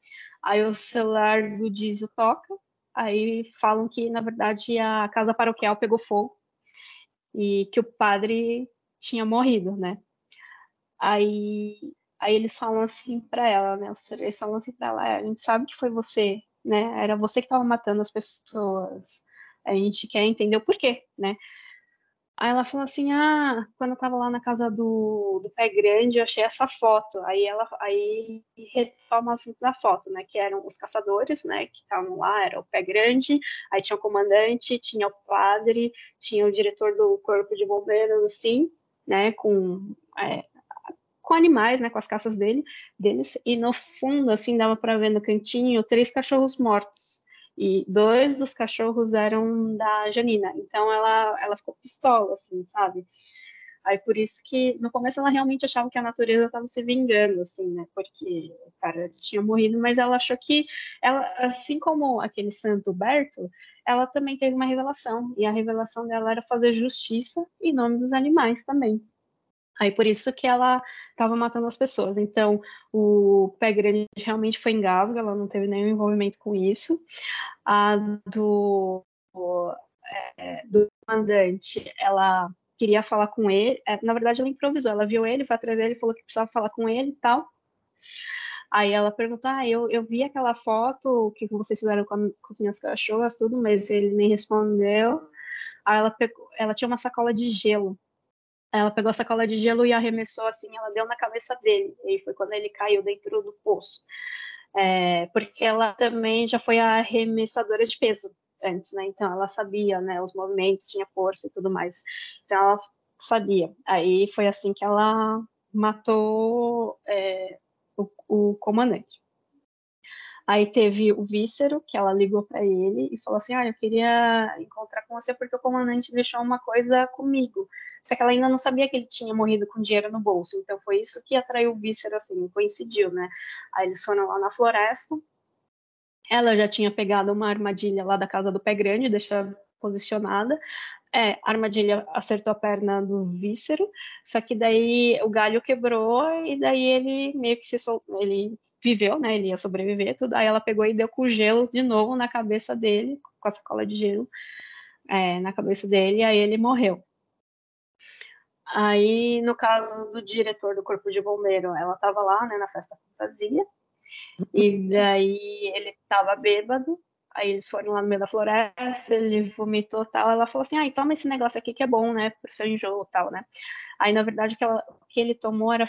aí o celular do Diesel toca, aí falam que, na verdade, a casa paroquial pegou fogo e que o padre tinha morrido, né. Aí Aí eles falam assim para ela, né? Eles falam assim para ela, é, a gente sabe que foi você, né? Era você que estava matando as pessoas. A gente quer entender o porquê, né? Aí ela falou assim, ah, quando eu tava lá na casa do, do Pé Grande, eu achei essa foto. Aí ela aí retoma o assunto da foto, né? Que eram os caçadores, né? Que estavam lá, era o Pé Grande, aí tinha o comandante, tinha o padre, tinha o diretor do corpo de bombeiros, assim, né? Com é, com animais, né, com as caças dele, deles, e no fundo, assim, dava para ver no cantinho três cachorros mortos. E dois dos cachorros eram da Janina. Então ela, ela ficou pistola, assim, sabe? Aí por isso que no começo ela realmente achava que a natureza estava se vingando, assim, né? Porque o cara tinha morrido, mas ela achou que ela, assim como aquele santo Berto, ela também teve uma revelação. E a revelação dela era fazer justiça em nome dos animais também. Aí por isso que ela estava matando as pessoas. Então, o pé grande realmente foi engasgo, ela não teve nenhum envolvimento com isso. A do, é, do mandante, ela queria falar com ele. É, na verdade, ela improvisou, ela viu ele, foi atrás dele, falou que precisava falar com ele e tal. Aí ela perguntou: Ah, eu, eu vi aquela foto que vocês fizeram com, a, com as minhas cachorras, tudo, mas ele nem respondeu. Aí ela pegou, ela tinha uma sacola de gelo ela pegou a sacola de gelo e arremessou assim, ela deu na cabeça dele. E foi quando ele caiu dentro do poço. É, porque ela também já foi arremessadora de peso antes, né? Então ela sabia, né, os movimentos, tinha força e tudo mais. Então ela sabia. Aí foi assim que ela matou é, o, o, comandante. Aí teve o Vícero, que ela ligou para ele e falou assim: Ah, eu queria encontrar com você porque o comandante deixou uma coisa comigo. Só que ela ainda não sabia que ele tinha morrido com dinheiro no bolso. Então foi isso que atraiu o Vícero, assim, coincidiu, né? Aí eles foram lá na floresta. Ela já tinha pegado uma armadilha lá da casa do Pé Grande, deixa posicionada. É, a armadilha acertou a perna do Vícero, só que daí o galho quebrou e daí ele meio que se sol... ele viveu, né? Ele ia sobreviver, tudo. Aí ela pegou e deu com gelo de novo na cabeça dele, com a sacola de gelo é, na cabeça dele, e aí ele morreu. Aí, no caso do diretor do Corpo de Bombeiro, ela estava lá, né, na festa fantasia, e daí ele estava bêbado, aí eles foram lá no meio da floresta, ele vomitou tal, ela falou assim, ai, toma esse negócio aqui que é bom, né, pro seu enjoo tal, né. Aí, na verdade, o que, que ele tomou era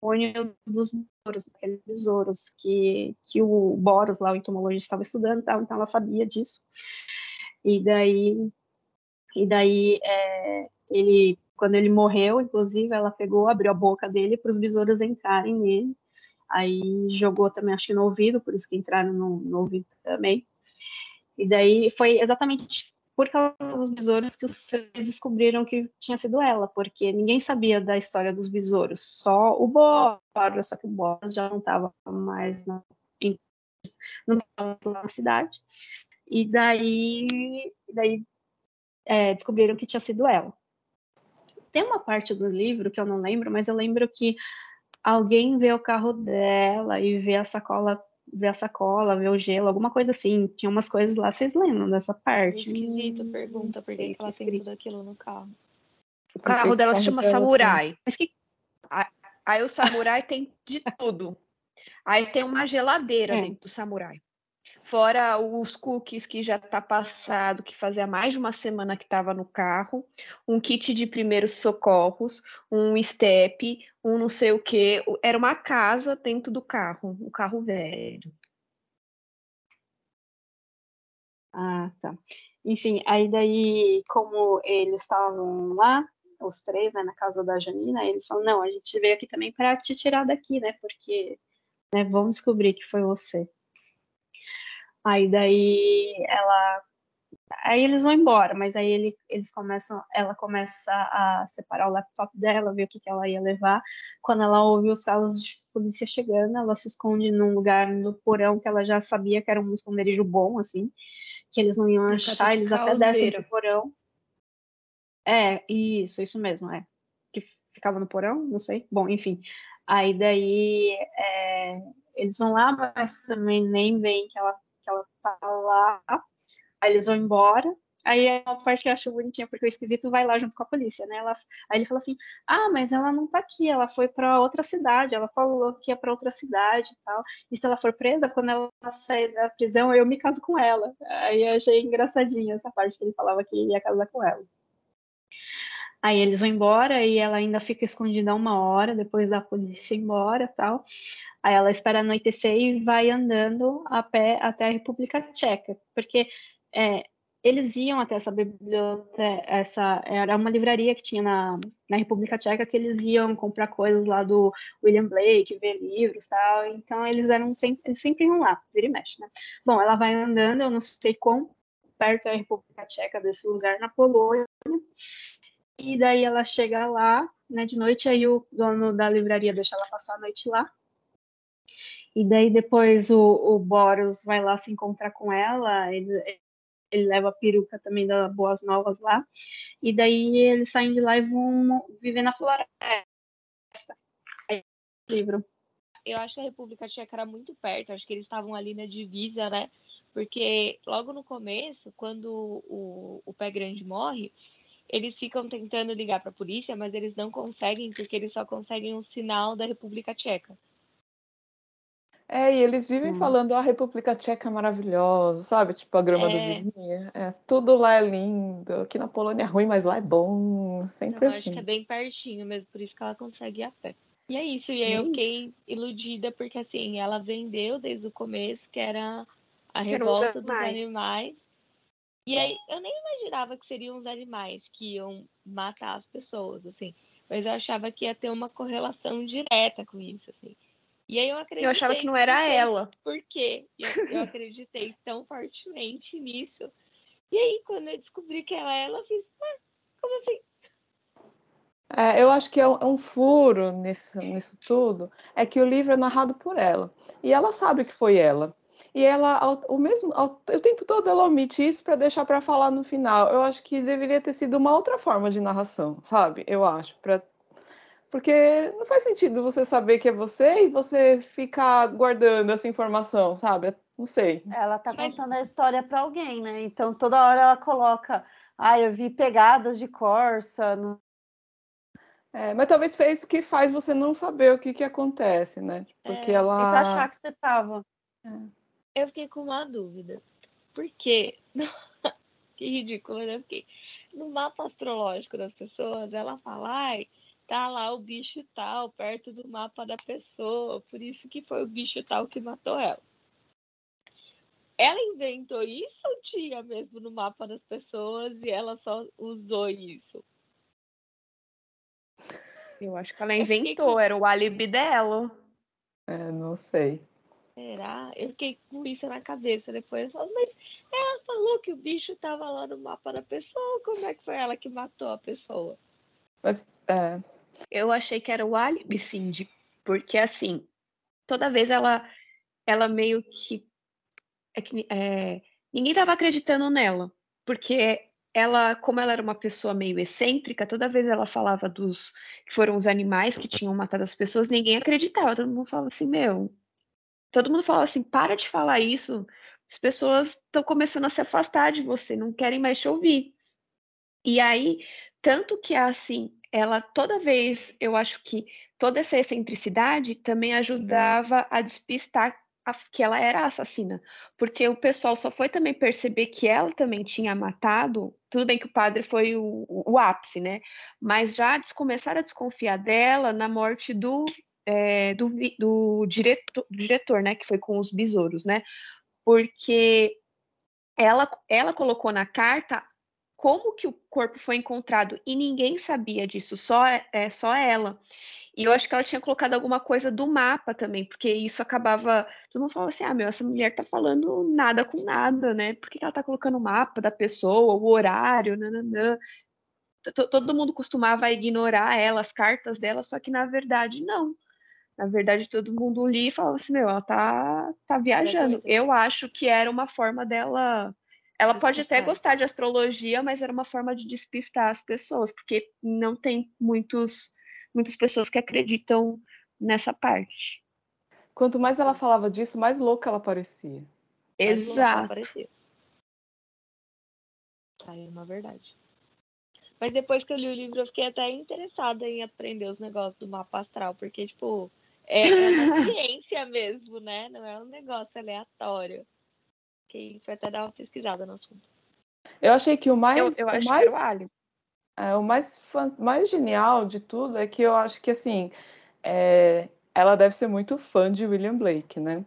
feromônio dos besouros, daqueles besouros que, que o Boros, lá, o entomologista, estava estudando então ela sabia disso. E daí, e daí é, ele, quando ele morreu, inclusive, ela pegou, abriu a boca dele para os besouros entrarem nele. Aí jogou também, acho que no ouvido, por isso que entraram no, no ouvido também. E daí foi exatamente por causa dos besouros que os três descobriram que tinha sido ela, porque ninguém sabia da história dos besouros, só o Boros, só que o Boros já não estava mais na, não tava na cidade. E daí, daí é, descobriram que tinha sido ela. Tem uma parte do livro que eu não lembro, mas eu lembro que alguém vê o carro dela e vê a sacola ver a sacola, ver o gelo, alguma coisa assim. Tinha umas coisas lá, vocês lembram dessa parte? esquisito, pergunta por que ela tem tudo aquilo no carro. O carro dela se chama Samurai. Mas que... Aí o Samurai tem de tudo. Aí tem uma geladeira é. dentro do Samurai. Fora os cookies que já tá passado, que fazia mais de uma semana que estava no carro, um kit de primeiros socorros, um step, um não sei o que. Era uma casa dentro do carro, o um carro velho. Ah, tá. Enfim, aí daí, como eles estavam lá, os três, né, na casa da Janina, eles falam, não, a gente veio aqui também para te tirar daqui, né, porque, né, vamos descobrir que foi você. Aí daí ela aí eles vão embora, mas aí ele, eles começam, ela começa a separar o laptop dela, ver o que, que ela ia levar. Quando ela ouve os carros de polícia chegando, ela se esconde num lugar no porão que ela já sabia que era um esconderijo bom, assim, que eles não iam achar, eles até descem pro porão. É, isso, isso mesmo, é. Que ficava no porão, não sei. Bom, enfim. Aí daí é, eles vão lá, mas também nem veem que ela que ela tá lá, aí eles vão embora. Aí é uma parte que eu acho bonitinha, porque o esquisito vai lá junto com a polícia, né? Ela, aí ele fala assim: Ah, mas ela não tá aqui, ela foi para outra cidade, ela falou que ia para outra cidade e tal. E se ela for presa, quando ela sair da prisão, eu me caso com ela. Aí eu achei engraçadinha essa parte que ele falava que ia casar com ela. Aí eles vão embora e ela ainda fica escondida uma hora depois da polícia ir embora tal. Aí ela espera anoitecer e vai andando a pé até a República Tcheca, porque é, eles iam até essa biblioteca, essa era uma livraria que tinha na, na República Tcheca que eles iam comprar coisas lá do William Blake, ver livros tal. Então eles eram sempre, eles sempre iam lá, vira e mexe, né? Bom, ela vai andando, eu não sei quão perto é a República Tcheca desse lugar na Polônia. E daí ela chega lá, né, de noite, aí o dono da livraria deixa ela passar a noite lá. E daí depois o, o Boros vai lá se encontrar com ela, ele, ele leva a peruca também da Boas Novas lá. E daí eles saem de lá e vão viver na floresta. Aí, livro. Eu acho que a República Tcheca era muito perto, acho que eles estavam ali na divisa, né? Porque logo no começo, quando o, o Pé Grande morre, eles ficam tentando ligar para a polícia, mas eles não conseguem, porque eles só conseguem um sinal da República Tcheca. É, e eles vivem hum. falando a República Tcheca é maravilhosa, sabe? Tipo a grama é. do vizinho. É, tudo lá é lindo. Aqui na Polônia é ruim, mas lá é bom. Sempre Eu assim. acho que é bem pertinho mesmo, por isso que ela consegue ir a pé. E é isso, e aí eu fiquei iludida, porque assim, ela vendeu desde o começo que era a revolta dos animais. E aí eu nem imaginava que seriam os animais que iam matar as pessoas, assim. Mas eu achava que ia ter uma correlação direta com isso, assim. E aí eu acreditei. Eu achava que não era ela. Por quê? Eu, eu acreditei tão fortemente nisso. E aí, quando eu descobri que era ela, eu fiz, como assim? É, eu acho que é um, é um furo nisso, nisso tudo, é que o livro é narrado por ela. E ela sabe que foi ela. E ela, ao, o mesmo, ao, o tempo todo ela omite isso para deixar para falar no final. Eu acho que deveria ter sido uma outra forma de narração, sabe? Eu acho, para porque não faz sentido você saber que é você e você ficar guardando essa informação, sabe? Não sei. Ela tá contando a história para alguém, né? Então toda hora ela coloca, ah, eu vi pegadas de Corsa. No... É, mas talvez fez o que faz você não saber o que, que acontece, né? Porque é, ela. Pra achar que você tava. É. Eu fiquei com uma dúvida. Por quê? que ridículo, né? Porque no mapa astrológico das pessoas, ela fala, ai tá lá o bicho tal perto do mapa da pessoa, por isso que foi o bicho tal que matou ela. Ela inventou isso ou tinha mesmo no mapa das pessoas e ela só usou isso? Eu acho que ela inventou, com... era o álibi dela. É, não sei. Será? Eu fiquei com isso na cabeça depois. Eu falo, mas ela falou que o bicho estava lá no mapa da pessoa. Como é que foi ela que matou a pessoa? Mas, é, eu achei que era o álibi, de, porque assim, toda vez ela, ela meio que. É que é, ninguém estava acreditando nela, porque ela, como ela era uma pessoa meio excêntrica, toda vez ela falava dos que foram os animais que tinham matado as pessoas, ninguém acreditava. Todo mundo falava assim, meu. Todo mundo falava assim, para de falar isso. As pessoas estão começando a se afastar de você, não querem mais te ouvir. E aí, tanto que assim, ela toda vez, eu acho que toda essa excentricidade também uhum. ajudava a despistar a, que ela era assassina, porque o pessoal só foi também perceber que ela também tinha matado. Tudo bem que o padre foi o, o, o ápice, né? Mas já começaram a desconfiar dela na morte do, é, do, do, diretor, do diretor, né? Que foi com os besouros, né? Porque ela, ela colocou na carta como que o corpo foi encontrado e ninguém sabia disso, só é só ela. E eu acho que ela tinha colocado alguma coisa do mapa também, porque isso acabava. Todo mundo falava assim: ah, meu, essa mulher tá falando nada com nada, né? Por que ela tá colocando o mapa da pessoa, o horário, nananã? Todo mundo costumava ignorar ela, as cartas dela, só que na verdade não. Na verdade, todo mundo lia e falava assim: meu, ela tá, tá viajando. Eu acho que era uma forma dela ela pode até gostar de astrologia, mas era uma forma de despistar as pessoas, porque não tem muitos, muitas pessoas que acreditam nessa parte. Quanto mais ela falava disso, mais louca ela parecia. Exato. Ela parecia. Aí é uma verdade. Mas depois que eu li o livro, eu fiquei até interessada em aprender os negócios do mapa astral, porque, tipo, é, é uma ciência mesmo, né? Não é um negócio aleatório que foi até dar uma pesquisada no assunto. Eu achei que o mais. Eu, eu o mais, o é, o mais, mais genial de tudo é que eu acho que assim. É, ela deve ser muito fã de William Blake, né?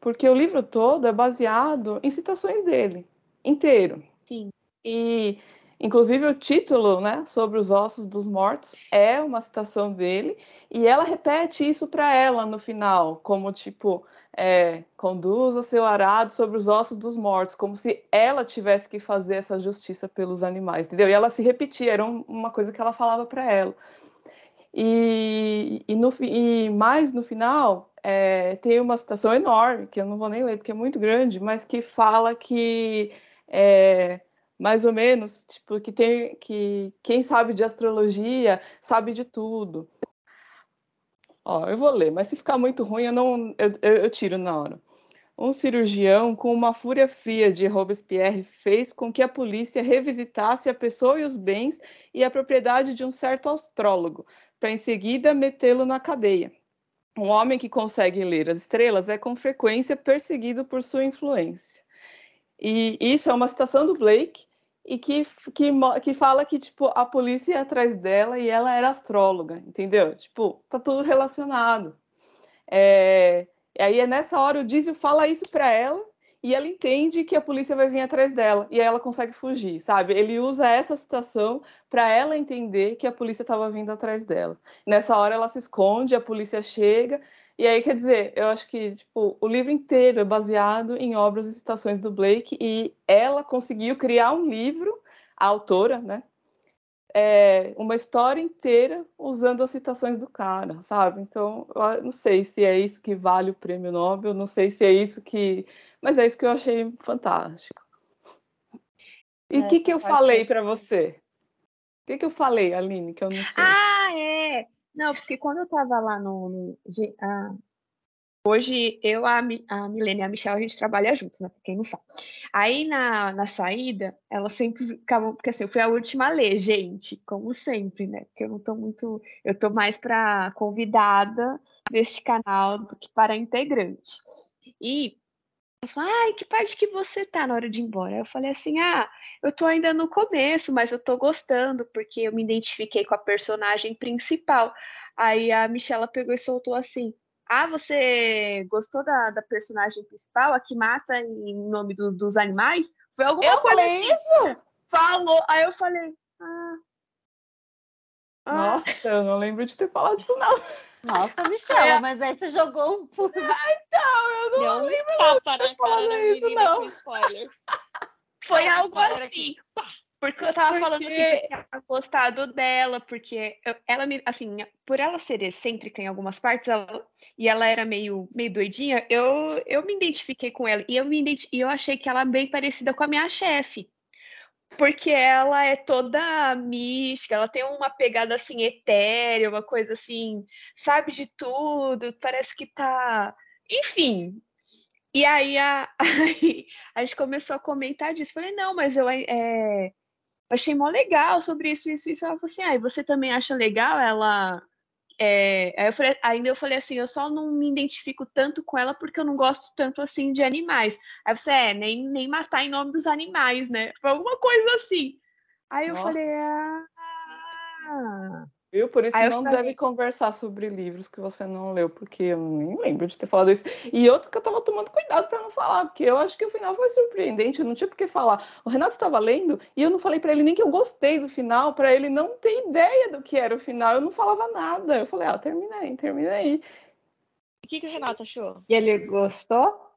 Porque o livro todo é baseado em citações dele, inteiro. Sim. E, inclusive, o título, né, sobre os ossos dos mortos, é uma citação dele, e ela repete isso para ela no final, como tipo, é, conduza seu arado sobre os ossos dos mortos, como se ela tivesse que fazer essa justiça pelos animais, entendeu? E ela se repetia, era uma coisa que ela falava para ela. E, e, no, e mais no final, é, tem uma citação enorme, que eu não vou nem ler porque é muito grande, mas que fala que é, mais ou menos, tipo, que tem que quem sabe de astrologia sabe de tudo. Ó, eu vou ler, mas se ficar muito ruim, eu não eu, eu, tiro na hora. Um cirurgião com uma fúria fria de Robespierre fez com que a polícia revisitasse a pessoa e os bens e a propriedade de um certo astrólogo, para em seguida metê-lo na cadeia. Um homem que consegue ler as estrelas é com frequência perseguido por sua influência. E isso é uma citação do Blake, e que, que, que fala que, tipo, a polícia ia atrás dela e ela era astróloga, entendeu? Tipo, tá tudo relacionado. É, e aí é nessa hora o Dízio fala isso para ela e ela entende que a polícia vai vir atrás dela e aí ela consegue fugir, sabe? Ele usa essa situação para ela entender que a polícia estava vindo atrás dela. Nessa hora ela se esconde, a polícia chega E aí, quer dizer, eu acho que tipo, o livro inteiro é baseado em obras e citações do Blake, e ela conseguiu criar um livro, a autora, né? É, uma história inteira usando as citações do cara, sabe? Então, eu não sei se é isso que vale o prêmio Nobel, não sei se é isso que. Mas é isso que eu achei fantástico. E o que, que eu falei para você? O que, que eu falei, Aline, que eu não sei? Ah, é! Não, porque quando eu estava lá no. no ah, hoje eu, a, a Milene e a Michelle, a gente trabalha juntos, né? Quem não sabe. Aí na, na saída, elas sempre ficavam. Porque assim, eu fui a última a ler, gente, como sempre, né? Porque eu não tô muito. Eu tô mais para convidada deste canal do que para integrante. E ela falou, ai, que parte que você tá na hora de ir embora? Eu falei assim, ah, eu tô ainda no começo, mas eu tô gostando, porque eu me identifiquei com a personagem principal. Aí a Michela pegou e soltou assim, ah, você gostou da, da personagem principal, a que mata em nome dos, dos animais? Foi alguma eu coisa falei assim. isso? Falou. Aí eu falei, ah. ah. Nossa, eu não lembro de ter falado isso, não. Nossa, Michela, é. mas aí você jogou um pulo. Ah, então, eu não Deu lembro um tapa ter falado isso, não. Foi algo assim. Porque eu tava porque... falando assim, que tinha gostado dela, porque eu, ela me, assim, por ela ser excêntrica em algumas partes, ela, e ela era meio, meio doidinha, eu, eu me identifiquei com ela. E eu, me e eu achei que ela é bem parecida com a minha chefe porque ela é toda mística, ela tem uma pegada assim etérea, uma coisa assim, sabe de tudo, parece que tá. Enfim. E aí a, a gente começou a comentar disso. Falei, não, mas eu é, achei mó legal sobre isso, isso, isso. Ela falou assim, ah, e você também acha legal ela é, aí eu falei, ainda eu falei assim, eu só não me identifico tanto com ela porque eu não gosto tanto assim de animais. Aí você, é, nem, nem matar em nome dos animais, né? Foi alguma coisa assim. Aí eu Nossa. falei, ah. Viu? Por isso não deve conversar sobre livros que você não leu, porque eu nem lembro de ter falado isso. E outro que eu tava tomando cuidado para não falar, porque eu acho que o final foi surpreendente, eu não tinha por que falar. O Renato estava lendo e eu não falei para ele nem que eu gostei do final, para ele não ter ideia do que era o final. Eu não falava nada. Eu falei, ah, termina aí, termina aí. O que, que o Renato achou? E ele gostou?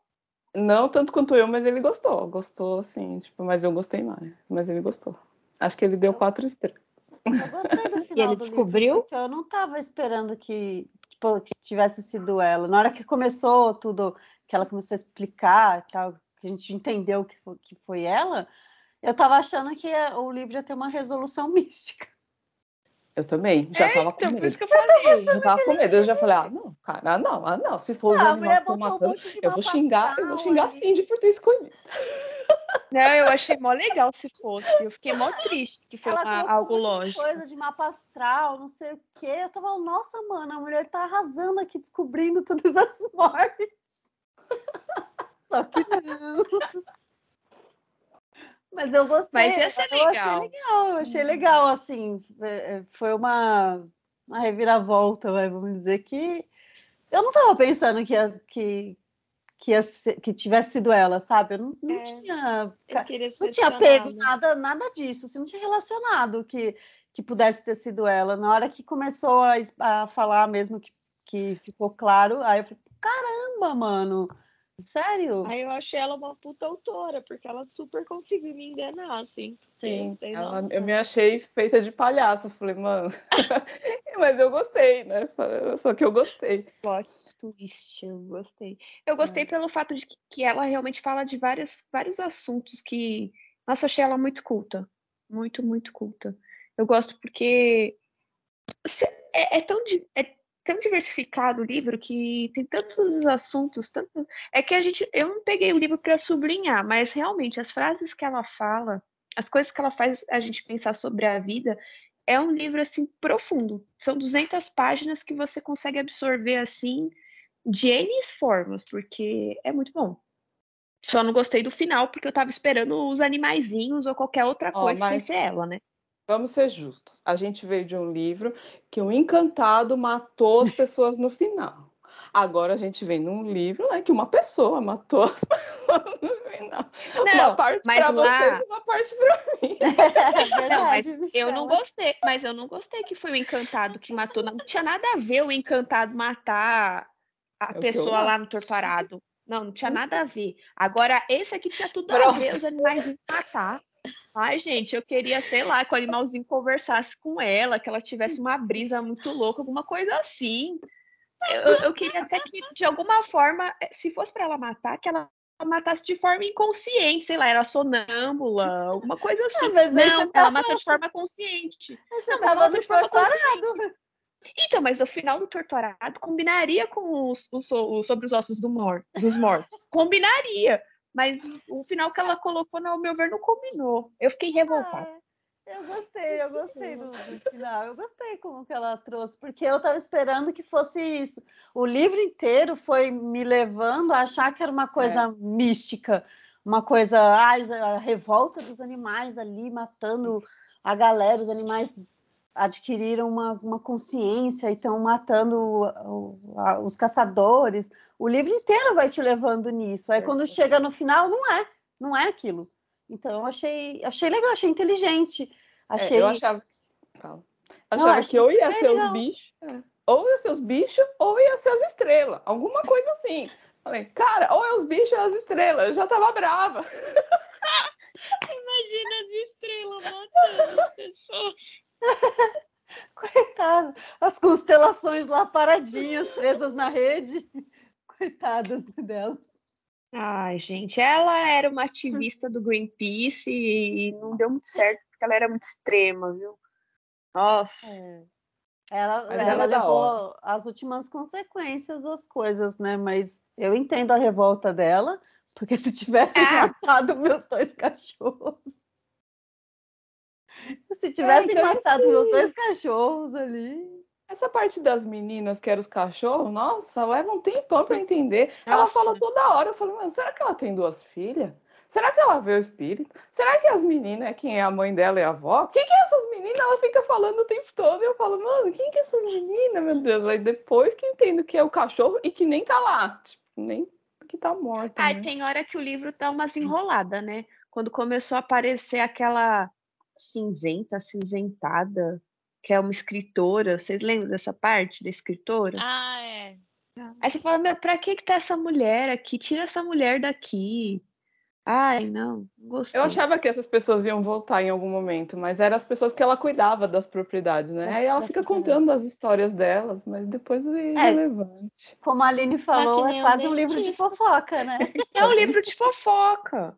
Não tanto quanto eu, mas ele gostou. Gostou, sim, tipo, mas eu gostei mais. Mas ele gostou. Acho que ele deu quatro estrelas. Eu gostei do final E ele descobriu? Livro, eu não estava esperando que, tipo, que tivesse sido ela. Na hora que começou tudo, que ela começou a explicar, que a gente entendeu que foi, que foi ela, eu estava achando que o livro ia ter uma resolução mística. Eu também, já Eita, tava com medo. Por isso que eu falei. Já tava com medo. Eu já falei, ah, não, cara, ah, não, ah, não. Se for o animal que eu matando, eu vou xingar, eu vou xingar a Cindy por ter escolhido. Não, eu achei mó legal se fosse. Eu fiquei mó triste que foi uma, algo longe. Coisa de mapa astral, não sei o quê. Eu tava, nossa, mano, a mulher tá arrasando aqui, descobrindo todas as mortes. Só que não. Mas eu gostei. Mas ia ser eu legal. achei legal, eu achei legal, assim. É, é, foi uma, uma reviravolta, vamos dizer que eu não tava pensando que, ia, que, que, ia ser, que tivesse sido ela, sabe? Eu não, não é, tinha. Não tinha pego né? nada, nada disso, assim, não tinha relacionado que, que pudesse ter sido ela. Na hora que começou a, a falar mesmo que, que ficou claro, aí eu falei, caramba, mano. Sério? Aí eu achei ela uma puta autora, porque ela super conseguiu me enganar, assim. Sim, ela, eu me achei feita de palhaço. Falei, mano. Mas eu gostei, né? Só que eu gostei. Plot twist, eu gostei. Eu gostei é. pelo fato de que ela realmente fala de vários, vários assuntos que. Nossa, achei ela muito culta. Muito, muito culta. Eu gosto porque. É, é tão. É tão diversificado o livro que tem tantos assuntos, tanto... é que a gente, eu não peguei o livro para sublinhar, mas realmente as frases que ela fala, as coisas que ela faz a gente pensar sobre a vida, é um livro assim profundo. São 200 páginas que você consegue absorver assim de N formas, porque é muito bom. Só não gostei do final porque eu tava esperando os animaizinhos ou qualquer outra coisa oh, mas... sem ser ela, né? Vamos ser justos. A gente veio de um livro que um encantado matou as pessoas no final. Agora a gente vem num livro né, que uma pessoa matou as pessoas no final. Não, uma parte para lá... vocês uma parte para mim. É não, mas eu não gostei. Mas eu não gostei que foi o encantado que matou. Não tinha nada a ver o encantado matar a é pessoa lá no torturado. Não, não tinha nada a ver. Agora, esse aqui tinha tudo Pronto. a ver, os animais iam matar. Ai, gente, eu queria, sei lá, que o animalzinho conversasse com ela, que ela tivesse uma brisa muito louca, alguma coisa assim. Eu, eu queria até que, de alguma forma, eh, se fosse para ela matar, que ela matasse de forma inconsciente, sei lá, era sonâmbula, alguma coisa assim. Ah, não, ela tava... matou de forma consciente. Você não, tava de forma consciente. Então, mas o final do Torturado combinaria com os, os, os sobre os ossos do mor dos mortos. combinaria. Mas o final que ela colocou, ao meu ver, não combinou. Eu fiquei revoltada. Ah, eu gostei, eu gostei do, do, final. Eu gostei como que ela trouxe, porque eu estava esperando que fosse isso. O livro inteiro foi me levando a achar que era uma coisa é. mística, uma coisa, ah, a revolta dos animais ali matando a galera, os animais adquiriram uma, uma consciência e estão matando os caçadores. O livro inteiro vai te levando nisso. Aí quando chega no final, não é, não é aquilo. Então eu achei, achei legal, achei inteligente. Achei... É, eu achava, eu achava não, que ou ia ser legal. os bichos, é. ou ia ser os bichos, ou ia ser as estrelas. Alguma coisa assim. Falei, cara, ou é os bichos ou as estrelas. Eu já tava brava. Imagina as estrelas matando as pessoas. Coitado, as constelações lá paradinhas, presas na rede. Coitadas delas. Ai, gente, ela era uma ativista do Greenpeace e não deu muito certo, porque ela era muito extrema, viu? Nossa. É. Ela, ela levou as últimas consequências das coisas, né? Mas eu entendo a revolta dela, porque se tivesse é. matado meus dois cachorros. Se é, tivessem é, então, matado meus dois cachorros ali. Essa parte das meninas que eram os cachorros, nossa, leva um tempão para entender. Nossa. Ela fala toda hora. Eu falo, mas será que ela tem duas filhas? Será que ela vê o espírito? Será que as meninas é quem é a mãe dela e a avó? Quem que é essas meninas? Ela fica falando o tempo todo. E eu falo, mano, quem que é essas meninas, meu Deus? Aí depois que entendo que é o cachorro e que nem tá lá. Tipo, nem que tá morta. Ai, né? tem hora que o livro tá umas enrolada, né? Quando começou a aparecer aquela cinzenta, cinzentada, que é uma escritora. Vocês lembram dessa parte da escritora? Ah, é. Aí você fala, meu, pra que que tá essa mulher aqui? Tira essa mulher daqui. Ai, não, gostei. Eu achava que essas pessoas iam voltar em algum momento, mas eram as pessoas que ela cuidava das propriedades, né? Aí ela fica contando as histórias delas, mas depois é irrelevante. Como a Aline falou, é quase um livro de fofoca, né? É um livro de fofoca.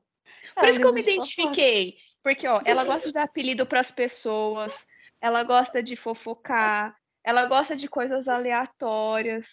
Por é isso que eu me identifiquei. Fofoca. Porque, ó, ela gosta de dar apelido para as pessoas, ela gosta de fofocar, ela gosta de coisas aleatórias.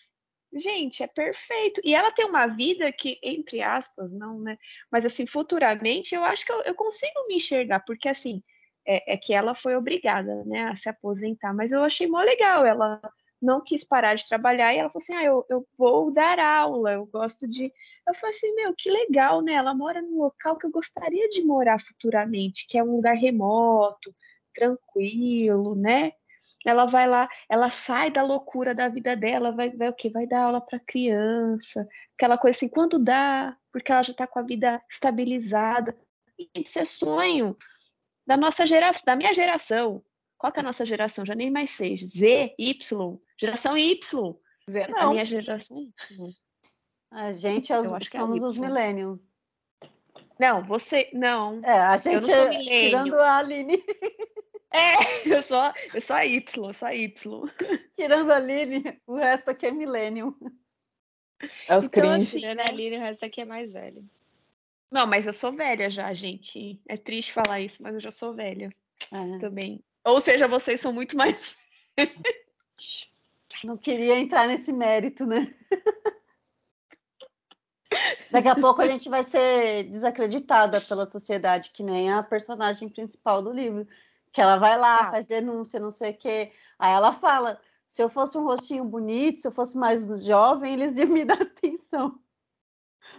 Gente, é perfeito. E ela tem uma vida que, entre aspas, não, né? Mas, assim, futuramente, eu acho que eu, eu consigo me enxergar, porque, assim, é, é, que ela foi obrigada, né, a se aposentar. Mas eu achei mó legal ela não quis parar de trabalhar e ela falou assim: ah, eu, eu vou dar aula, eu gosto de. Eu falei assim: meu, que legal, né? Ela mora num local que eu gostaria de morar futuramente, que é um lugar remoto, tranquilo, né? Ela vai lá, ela sai da loucura da vida dela, vai, vai o quê? Vai dar aula para criança, aquela coisa assim, quando dá, porque ela já está com a vida estabilizada. Isso é sonho da nossa geração, da minha geração. Qual que é a nossa geração? Já nem mais sei. Z, Y, Geração Y. Z não. A minha geração Y. A gente é os, acho que é somos é os millennials. Não, você. Não. É, a gente é, tirando a Aline. É, eu sou, eu sou a Y, eu sou a Y. Tirando a Aline, o resto aqui é millennial. É os então, cringe. Tirando a Aline, o resto aqui é mais velho. Não, mas eu sou velha já, gente. É triste falar isso, mas eu já sou velha. É. Também. Ou seja, vocês são muito mais. Não queria entrar nesse mérito, né? Daqui a pouco a gente vai ser desacreditada pela sociedade, que nem a personagem principal do livro. Que ela vai lá, ah. faz denúncia, não sei o quê. Aí ela fala: se eu fosse um rostinho bonito, se eu fosse mais jovem, eles iam me dar atenção.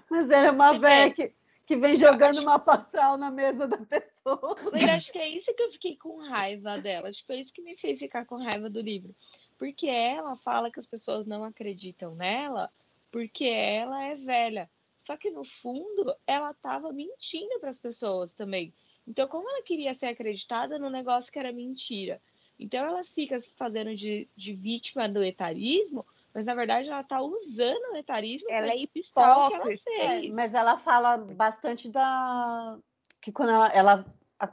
Mas ela é uma velha que, que vem jogando acho... uma pastral na mesa da pessoa. Mas acho que é isso que eu fiquei com raiva dela. Acho que foi isso que me fez ficar com raiva do livro. Porque ela fala que as pessoas não acreditam nela porque ela é velha. Só que no fundo ela estava mentindo para as pessoas também. Então, como ela queria ser acreditada no negócio que era mentira? Então, ela fica se fazendo de, de vítima do etarismo Mas na verdade ela tá usando o etarismo ela é o que ela hipócrita. fez. É, mas ela fala bastante da. que quando ela, ela, a-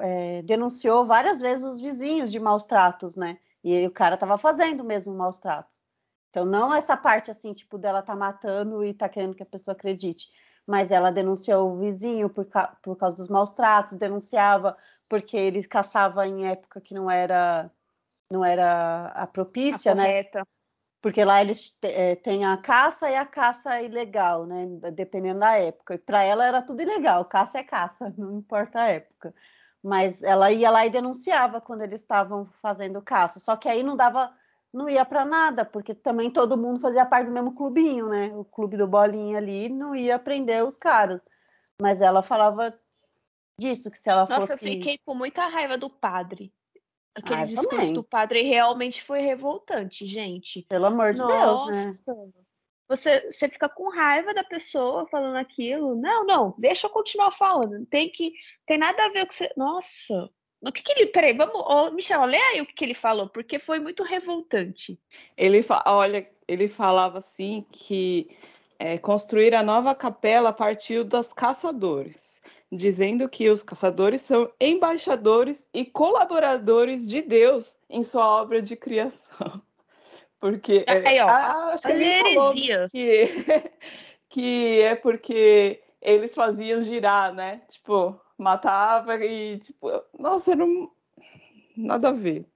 é, denunciou várias vezes os vizinhos de maus tratos, né? E o cara tava fazendo mesmo maus tratos. Então, não essa parte assim, tipo, dela tá matando e tá querendo que a pessoa acredite. Mas ela denunciou o vizinho por, ca- por causa dos maus tratos, denunciava porque ele caçava em época que não era não era a A propícia, né? correta. Porque lá eles eh, têm a caça e a caça ilegal, né? Dependendo da época. E para ela era tudo ilegal, caça é caça, não importa a época. Mas ela ia lá e denunciava quando eles estavam fazendo caça. Só que aí não dava, não ia para nada, porque também todo mundo fazia parte do mesmo clubinho, né? O clube do Bolinha ali não ia prender os caras. Mas ela falava disso, que se ela Nossa, eu fosse. fiquei com muita raiva do padre. Aquele Ah, discurso também. do padre realmente foi revoltante, gente. Pelo amor de Deus, né? Nossa. Você, você fica com raiva da pessoa falando aquilo. Não, não, deixa eu continuar falando. Tem que. Tem nada a ver com você. Nossa. O que, que ele. Peraí, vamos. Ô, Michel, lê aí o que, que ele falou, porque foi muito revoltante. Ele, fa- olha, ele falava assim que é, construir a nova capela partiu dos caçadores, dizendo que os caçadores são embaixadores e colaboradores de Deus em sua obra de criação. Porque é, Aí, ó, ah, acho que ele a heresia. que, que é porque eles faziam girar, né? Tipo, matava e tipo, nossa, um- nada a ver.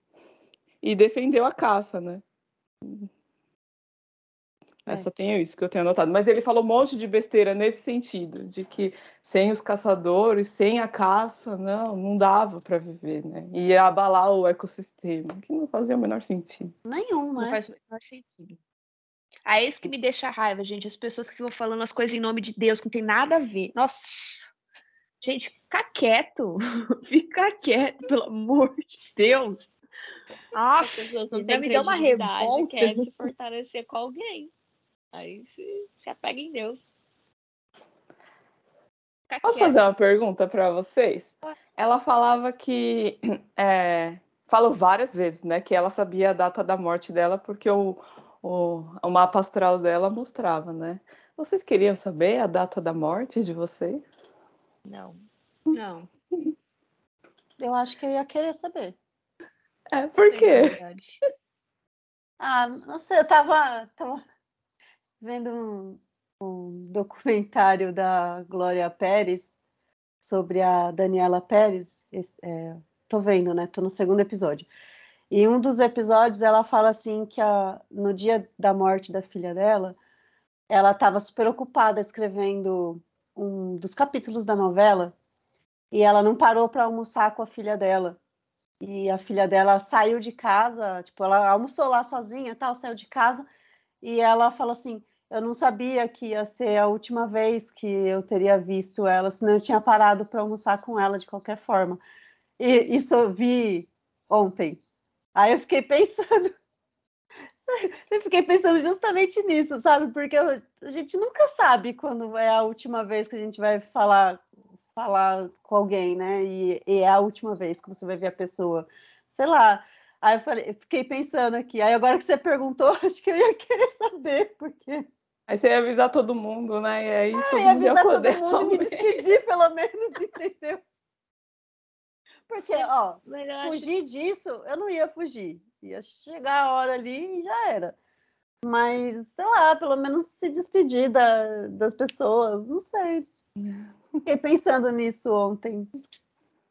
E defendeu a caça, né? É. Só tenho isso que eu tenho anotado. Mas ele falou um monte de besteira nesse sentido, de que sem os caçadores, sem a caça, não, não dava para viver, né? Ia abalar o ecossistema, que não fazia o menor sentido. Nenhum, Não né? faz o menor sentido. Ah, é isso que me deixa raiva, gente. As pessoas que ficam falando as coisas em nome de Deus, que não tem nada a ver. Nossa. Gente, fica quieto. Fica quieto, pelo amor de Deus. Ah, As pessoas não têm me deu uma revolta. quer se fortalecer com alguém. Aí se, se apega em Deus. fica Posso quieto. fazer uma pergunta para vocês? Ela falava que. É, falou várias vezes, né? Que ela sabia a data da morte dela porque o, o, o mapa astral dela mostrava, né? Vocês queriam saber a data da morte de vocês? Não. Não. Eu acho que eu ia querer saber. É, por quê? Ah, não sei, eu tava, tava vendo um, um documentário da Glória Pérez sobre a Daniela Pérez. é, tô vendo, né? Tô no segundo episódio. E um dos episódios ela fala assim que a, no dia da morte da filha dela, ela estava super ocupada escrevendo um dos capítulos da novela e ela não parou para almoçar com a filha dela. E a filha dela saiu de casa, tipo, ela almoçou lá sozinha, tal, saiu de casa, e ela falou assim: "Eu não sabia que ia ser a última vez que eu teria visto ela, senão eu tinha parado para almoçar com ela de qualquer forma". E isso eu vi ontem. Aí eu fiquei pensando, eu fiquei pensando justamente nisso, sabe? Porque eu- a gente nunca sabe quando é a última vez que a gente vai falar falar com alguém, né? E, e é a última vez que você vai ver a pessoa. Sei lá. Aí eu falei, eu fiquei pensando aqui. Aí agora que você perguntou, acho que eu ia querer saber, porque Aí você ia avisar todo mundo, né? E aí eu todo ia mundo ia avisar todo poder mundo e me despedir, pelo menos, entendeu? Porque, ó, Mas eu acho fugir disso, eu não ia fugir. Ia chegar a hora ali e já era. Mas, sei lá, pelo menos se despedir da- das pessoas, não sei. Fiquei pensando nisso ontem.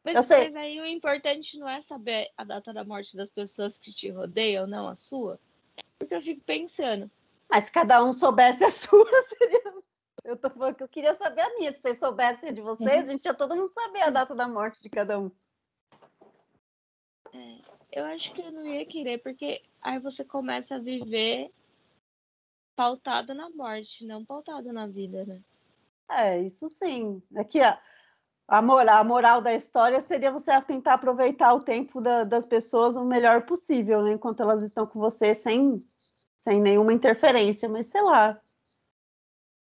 Mas, Eu sei. mas aí o importante não é saber a data da morte das pessoas que te rodeiam, não a sua. Porque eu fico pensando, Mas se cada um soubesse a sua, seria. Eu tô falando que eu queria saber a minha. Se vocês soubessem a de vocês, a gente ia todo mundo saber a data da morte de cada um. eu acho que eu não ia querer, porque aí você começa a viver pautado na morte, não pautado na vida, né? É, isso sim. Aqui, ó, a moral, a moral da história seria você tentar aproveitar o tempo da- das pessoas o melhor possível, né? Enquanto elas estão com você, sem, sem nenhuma interferência. Mas sei lá.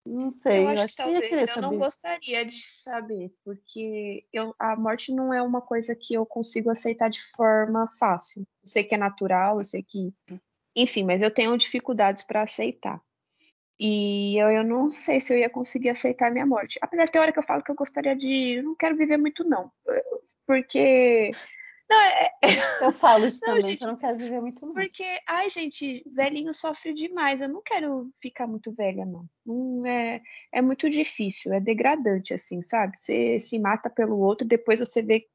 Não sei. Eu acho que eu ia talvez querer eu não gostaria de saber, porque eu, a morte não é uma coisa que eu consigo aceitar de forma fácil. Eu sei que é natural, eu sei que Enfim, mas eu tenho dificuldades para aceitar. E eu, eu não sei se eu ia conseguir aceitar a minha morte. Apesar de ter hora que eu falo que eu gostaria de. Eu não quero viver muito, não. Porque. Não, é... é eu falo isso não, também, gente, eu não quero viver muito, não. Porque, ai, gente, velhinho sofre demais. Eu não quero ficar muito velha, não. não é, é muito difícil, é degradante, assim, sabe? Você se mata pelo outro, depois você vê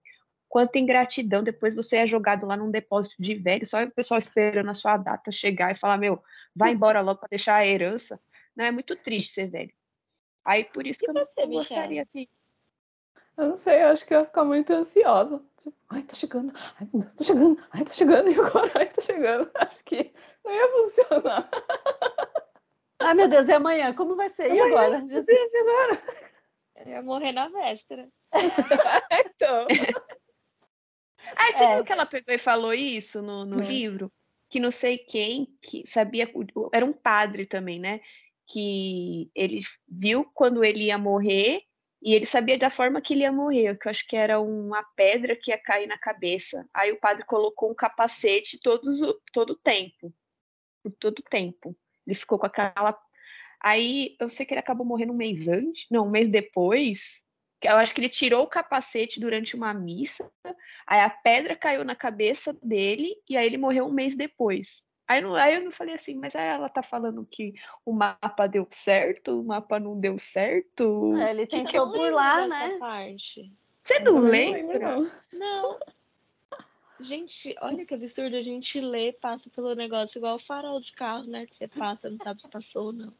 quanta ingratidão, depois você é jogado lá num depósito de velho, só o pessoal esperando a sua data chegar e falar, meu, vai embora logo para deixar a herança. Não, é muito triste ser velho. Aí por isso e que eu não gostaria assim. Eu não sei, eu acho que eu ia ficar muito ansiosa. Ai, tá chegando, ai, meu Deus, tá chegando, ai, tá chegando, e agora, ai, tá chegando. Acho que não ia funcionar. Ai, meu Deus, e amanhã? Como vai ser? E amanhã, agora? Meu Deus, e agora? Eu ia morrer na véspera. então. Aí você é. viu que ela pegou e falou isso no, no hum. livro? Que não sei quem que sabia, era um padre também, né? Que ele viu quando ele ia morrer e ele sabia da forma que ele ia morrer, que eu acho que era uma pedra que ia cair na cabeça. Aí o padre colocou um capacete todos, todo o tempo. Por todo o tempo. Ele ficou com aquela. Aí eu sei que ele acabou morrendo um mês antes, não, um mês depois eu acho que ele tirou o capacete durante uma missa, aí a pedra caiu na cabeça dele e aí ele morreu um mês depois. Aí, não, aí eu não falei assim, mas aí ela tá falando que o mapa deu certo, o mapa não deu certo. É, ele tentou burlar, né? Parte. Você não, não lembra? Não. não. Gente, olha que absurdo a gente lê, passa pelo negócio igual o farol de carro, né? Que você passa, não sabe se passou ou não.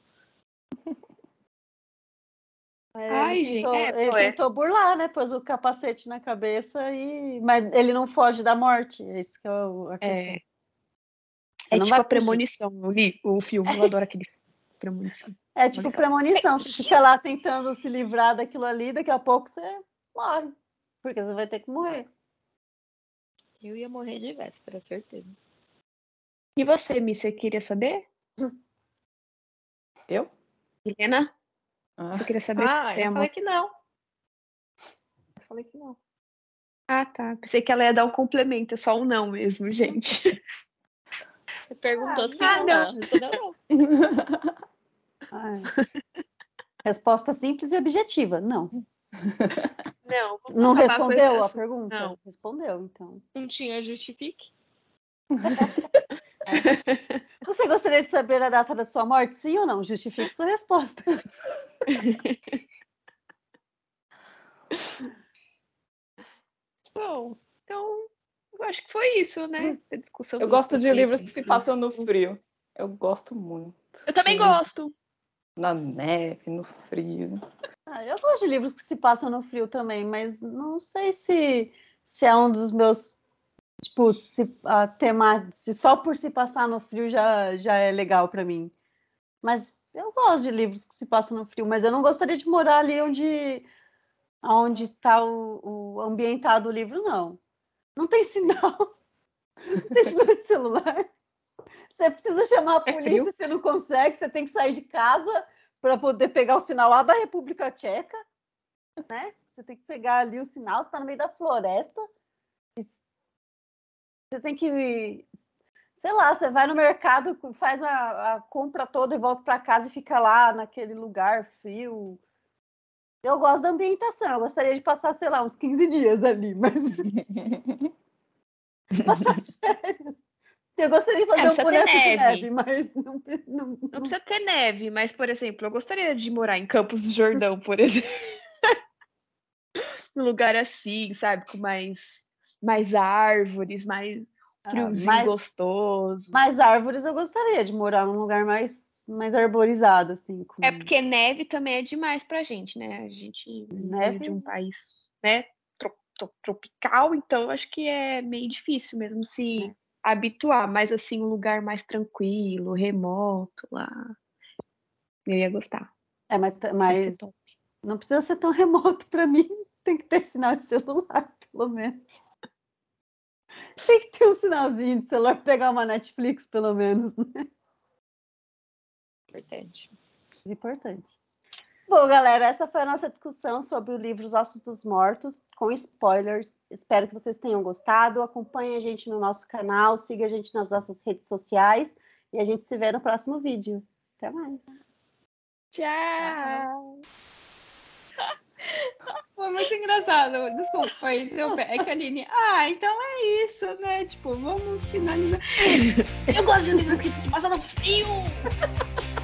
Ai, ele tentou, gente, é, ele é. tentou burlar, né? Pôs o capacete na cabeça e. Mas ele não foge da morte. É isso que é a questão. É, é tipo a premonição. Eu li o filme, eu adoro aquele premonição. É tipo premonição. Você fica lá tentando se livrar daquilo ali, daqui a pouco você morre. Porque você vai ter que morrer. Eu ia morrer de véspera, certeza. E você, Miss, você queria saber? Eu? Helena? Ah. Você queria saber? Ah, eu falei que não. Eu falei que não. Ah, tá. Pensei que ela ia dar um complemento, é só um não mesmo, gente. Você perguntou ah, se ah, não. não. Resposta simples e objetiva, não. Não. Não respondeu a pergunta? Não. Respondeu, então. Não tinha justifique. Você gostaria de saber a data da sua morte? Sim ou não? Justifique sua resposta. Bom, então acho que foi isso, né? A discussão eu gosto de livros que se passam no frio. Eu gosto muito. Eu também gosto. Na neve, no frio. Ah, eu gosto de livros que se passam no frio também, mas não sei se, se é um dos meus. Tipo, se, a tema, se só por se passar no frio já, já é legal para mim. Mas eu gosto de livros que se passam no frio, mas eu não gostaria de morar ali onde onde está o, o, ambientado o livro, não. Não tem sinal. Não tem sinal de celular. Você precisa chamar a é polícia, você não consegue, você tem que sair de casa para poder pegar o sinal lá da República Tcheca, né? Você tem que pegar ali o sinal, você está no meio da floresta. Você tem que sei lá, você vai no mercado, faz a, a compra toda e volta para casa e fica lá naquele lugar frio. Eu gosto da ambientação, eu gostaria de passar, sei lá, uns 15 dias ali, mas. passar férias. Eu gostaria de fazer é, um boneco de neve, mas não, não, não, não precisa ter neve, mas, por exemplo, eu gostaria de morar em Campos do Jordão, por exemplo. Num lugar assim, sabe, com mais, mais árvores, mais ah, friozinho mais, gostoso. Mais árvores eu gostaria de morar num lugar mais, mais arborizado, assim. Com... É porque neve também é demais pra gente, né? A gente neve de um país né, tropical, então acho que é meio difícil mesmo se é. habituar, mas assim, um lugar mais tranquilo, remoto lá. Eu ia gostar. É, mas, mas não precisa ser tão remoto para mim. Tem que ter sinal de celular, pelo menos. Tem que ter um sinalzinho de celular pegar uma Netflix, pelo menos, né? Importante. Importante. Bom, galera, essa foi a nossa discussão sobre o livro Os Ossos dos Mortos, com spoilers. Espero que vocês tenham gostado. Acompanhe a gente no nosso canal, siga a gente nas nossas redes sociais e a gente se vê no próximo vídeo. Até mais. Tchau. Foi muito engraçado. Desculpa, foi É que a Aline, ah, então é isso, né? Tipo, vamos finalizar. Eu gosto de livro que se passa no frio.